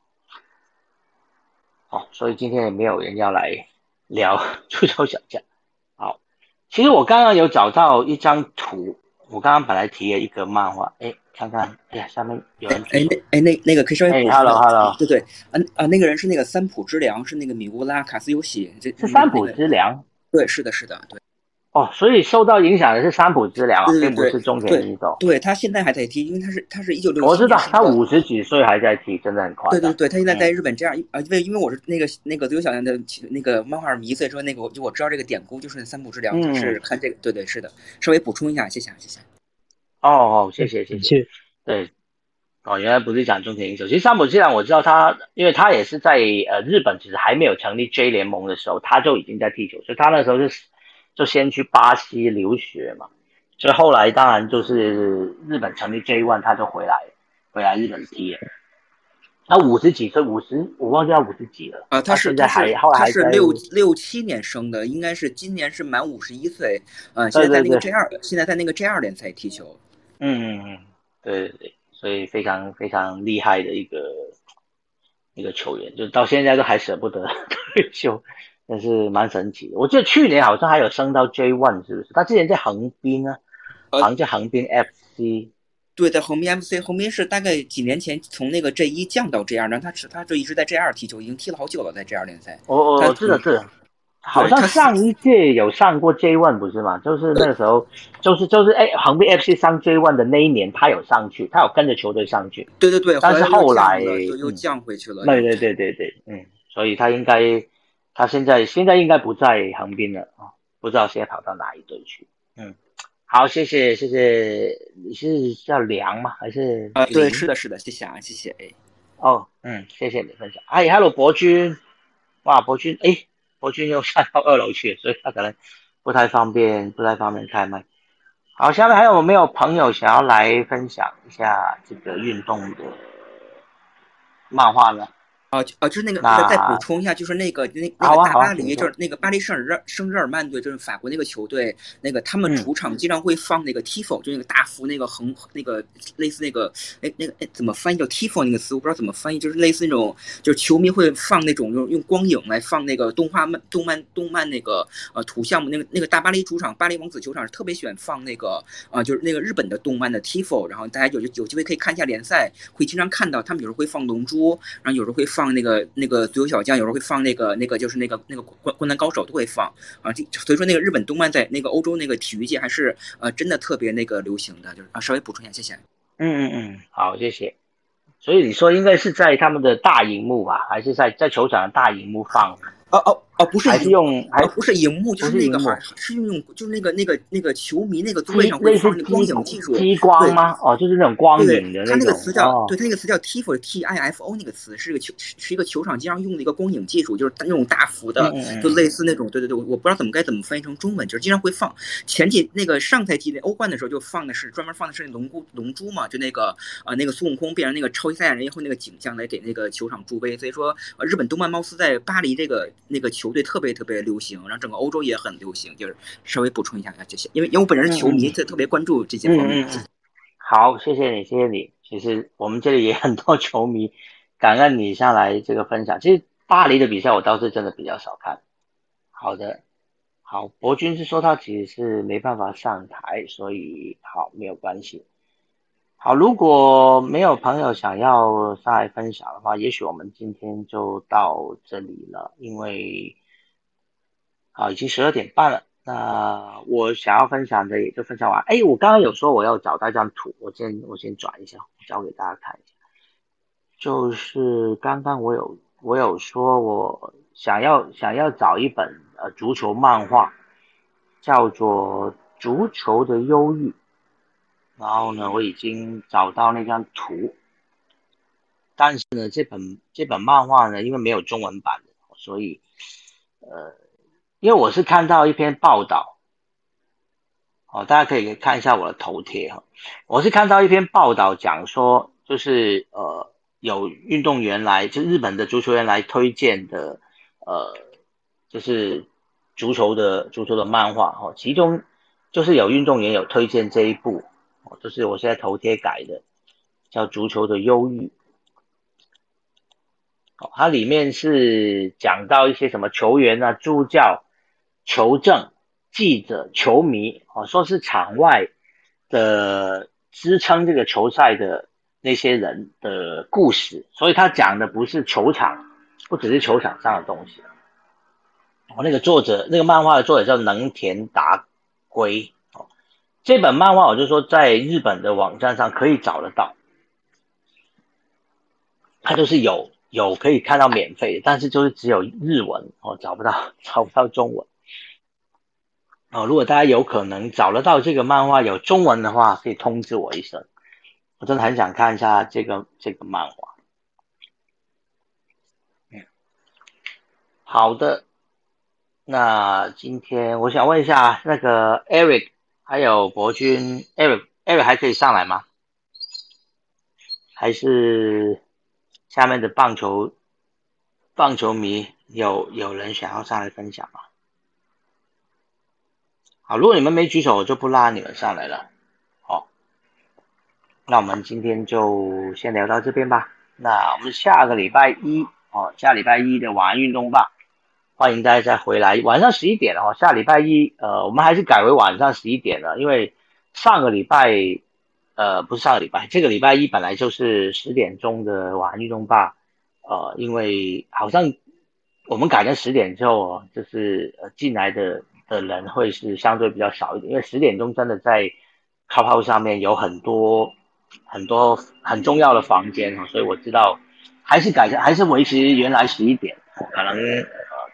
哦，所以今天也没有人要来聊 [LAUGHS] 足球小将。好，其实我刚刚有找到一张图，我刚刚本来提了一个漫画，哎，看看，哎呀，下面有人举哎，那哎那那个可以稍微哎补充一下，hello，hello 对对，啊啊，那个人是那个三浦知良，是那个米乌拉卡斯尤喜，这是三浦那个知良对，是的，是的，对哦，所以受到影响的是三浦知良啊，对对对并不是中田英寿。对，他现在还在踢，因为他是他是一九六，我知道他五十几岁还在踢，真的很快。对对对，他现在在嗯日本这样啊，因为因为我是那个那个足球小将的那个漫画迷，所以说那个我就我知道这个典故，就是三浦知良，嗯是看这个，对对是的，稍微补充一下，谢谢啊谢谢。哦哦，谢谢谢谢。谢对，哦，原来不是讲中田英寿。其实三浦知良我知道他，因为他也是在呃日本其实还没有成立 J 联盟的时候，他就已经在踢球，所以他那时候是就先去巴西留学嘛，所以后来当然就是日本成立 J One，他就回来回来日本踢了。他五十几岁，五十我忘记他五十几了啊，他是现在他是还后来还在他是六六七年生的，应该是今年是满五十一岁，呃，现在在那个 J 二，现在在那个 J 二联赛踢球。嗯嗯嗯，对对对，所以非常非常厉害的一个一个球员，就到现在都还舍不得 [LAUGHS] 退休。但是蛮神奇的。我记得去年好像还有升到 J One，是不是？他之前在横滨啊，好像在横滨 FC。对，在横滨 FC，横滨是大概几年前从那个 J 一降到 J 二，然后他是他就一直在 J 二踢球，已经踢了好久了，在 J 二联赛。哦哦，是的，是的。好像上一届有上过 J One 不是吗？就是那个时候，就是就是哎，横滨 FC 上 J One 的那一年，他有上去，他有跟着球队上去。对对对，但是后来又降回去了。对对对对对，嗯，所以他应该，他现在现在应该不在横滨了啊，不知道现在跑到哪一队去。嗯，好，谢谢谢谢，你是叫梁吗？还是？啊，对，是的，是的，谢谢啊，谢谢。哎，哦，嗯，谢谢你分享。哎，Hello，博君，哇，博君，哎。博君又下到二楼去，所以他可能不太方便，不太方便开麦。好，下面还有没有朋友想要来分享一下这个运动的漫画呢？哦，呃，就是那个，再补充一下，就是那个那那个大巴黎，就是那个巴黎圣日圣日耳曼队，就是法国那个球队，那个他们主场经常会放那个 tifo，就那个大幅那个横那个类似那个，哎，那个哎怎么翻译叫 tifo 那个词，我不知道怎么翻译，就是类似那种，就是球迷会放那种用用光影来放那个动画漫动漫动漫那个呃图像嘛，那个那个大巴黎主场巴黎王子球场是特别喜欢放那个啊，就是那个日本的动漫的 tifo，然后大家有有机会可以看一下联赛，会经常看到他们有时候会放龙珠，然后有时候会放。放那个那个足球小将，有时候会放那个那个就是那个那个灌灌篮高手都会放啊，这所以说那个日本动漫在那个欧洲那个体育界还是呃真的特别那个流行的，就是啊稍微补充一下，谢谢。嗯嗯嗯，好，谢谢。所以你说应该是在他们的大荧幕吧，还是在在球场的大荧幕放？哦哦。哦，不是，还是用，还不是荧幕，就是那个，是用用，就是那个那个那个球迷那个座位上会放那光影技术，激光吗？哦，就是那种光影的那个词叫，对，它那个词叫 tifo，t i f o 那个词是个球，是一个球场经常用的一个光影技术，就是那种大幅的，就类似那种，对对对，我我不知道怎么该怎么翻译成中文，就是经常会放。前几那个上赛季的欧冠的时候就放的是专门放的是龙珠龙珠嘛，就那个啊那个孙悟空变成那个超级赛亚人以后那个景象来给那个球场助威，所以说呃日本动漫貌似在巴黎这个那个球队特别特别。流行，然后整个欧洲也很流行，就是稍微补充一下这些，因为因为我本人是球迷，特特别关注这些方面。好，谢谢你，谢谢你。其实我们这里也很多球迷，感恩你上来这个分享。其实巴黎的比赛我倒是真的比较少看。好的，好，博君是说他其实是没办法上台，所以好没有关系。好，如果没有朋友想要上来分享的话，也许我们今天就到这里了，因为。好，已经十二点半了。那我想要分享的也就分享完。哎，我刚刚有说我要找到一张图，我先我先转一下，交给大家看一下。就是刚刚我有我有说我想要想要找一本呃足球漫画，叫做《足球的忧郁》。然后呢，我已经找到那张图，但是呢，这本这本漫画呢，因为没有中文版的，所以呃。因为我是看到一篇报道，哦，大家可以看一下我的头贴哈。我是看到一篇报道讲说，就是呃，有运动员来，就日本的足球员来推荐的，呃，就是足球的足球的漫画哈。其中就是有运动员有推荐这一部，就是我现在头贴改的，叫《足球的忧郁》。哦，它里面是讲到一些什么球员啊、助教。球证、记者、球迷，哦，说是场外的支撑这个球赛的那些人的故事，所以他讲的不是球场，不只是球场上的东西。哦，那个作者，那个漫画的作者叫能田达圭。这本漫画我就说在日本的网站上可以找得到，它就是有有可以看到免费，但是就是只有日文哦，找不到找不到中文。哦，如果大家有可能找得到这个漫画有中文的话，可以通知我一声。我真的很想看一下这个这个漫画。嗯，好的。那今天我想问一下，那个 Eric 还有博君，Eric，Eric 还可以上来吗？还是下面的棒球棒球迷有有人想要上来分享吗？好，如果你们没举手，我就不拉你们上来了。好，那我们今天就先聊到这边吧。那我们下个礼拜一哦，下礼拜一的晚安运动吧。欢迎大家再回来。晚上十一点哦，下礼拜一，呃，我们还是改为晚上十一点了，因为上个礼拜，呃，不是上个礼拜，这个礼拜一本来就是十点钟的晚运动吧，呃，因为好像我们改成十点之后，就是呃进来的的人会是相对比较少一点，因为十点钟真的在 Clubhouse 上面有很多很多很重要的房间哈，所以我知道还是改成还是维持原来十一点，可能。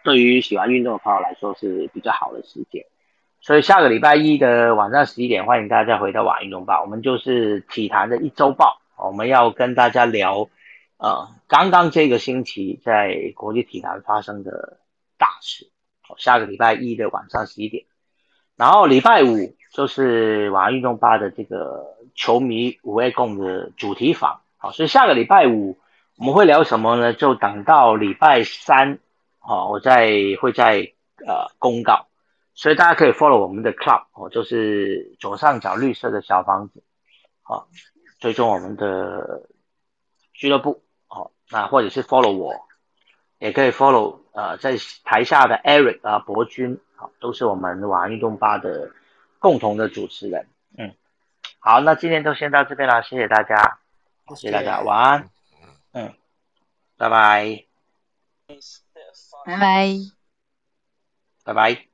对于喜欢运动的朋友来说是比较好的时间，所以下个礼拜一的晚上十一点，欢迎大家回到晚运动吧。我们就是体坛的一周报，我们要跟大家聊，呃，刚刚这个星期在国际体坛发生的大事。下个礼拜一的晚上十一点，然后礼拜五就是晚运动吧的这个球迷五 A 共的主题坊。好，所以下个礼拜五我们会聊什么呢？就等到礼拜三。好，我在会在呃公告，所以大家可以 follow 我们的 club 哦，就是左上角绿色的小房子，好，追踪我们的俱乐部哦，那或者是 follow 我，也可以 follow 呃在台下的 Eric 啊博君，好，都是我们晚安运动吧的共同的主持人，嗯，好，那今天就先到这边了，谢谢大家，谢谢大家，晚安，嗯，拜拜。拜拜，拜拜。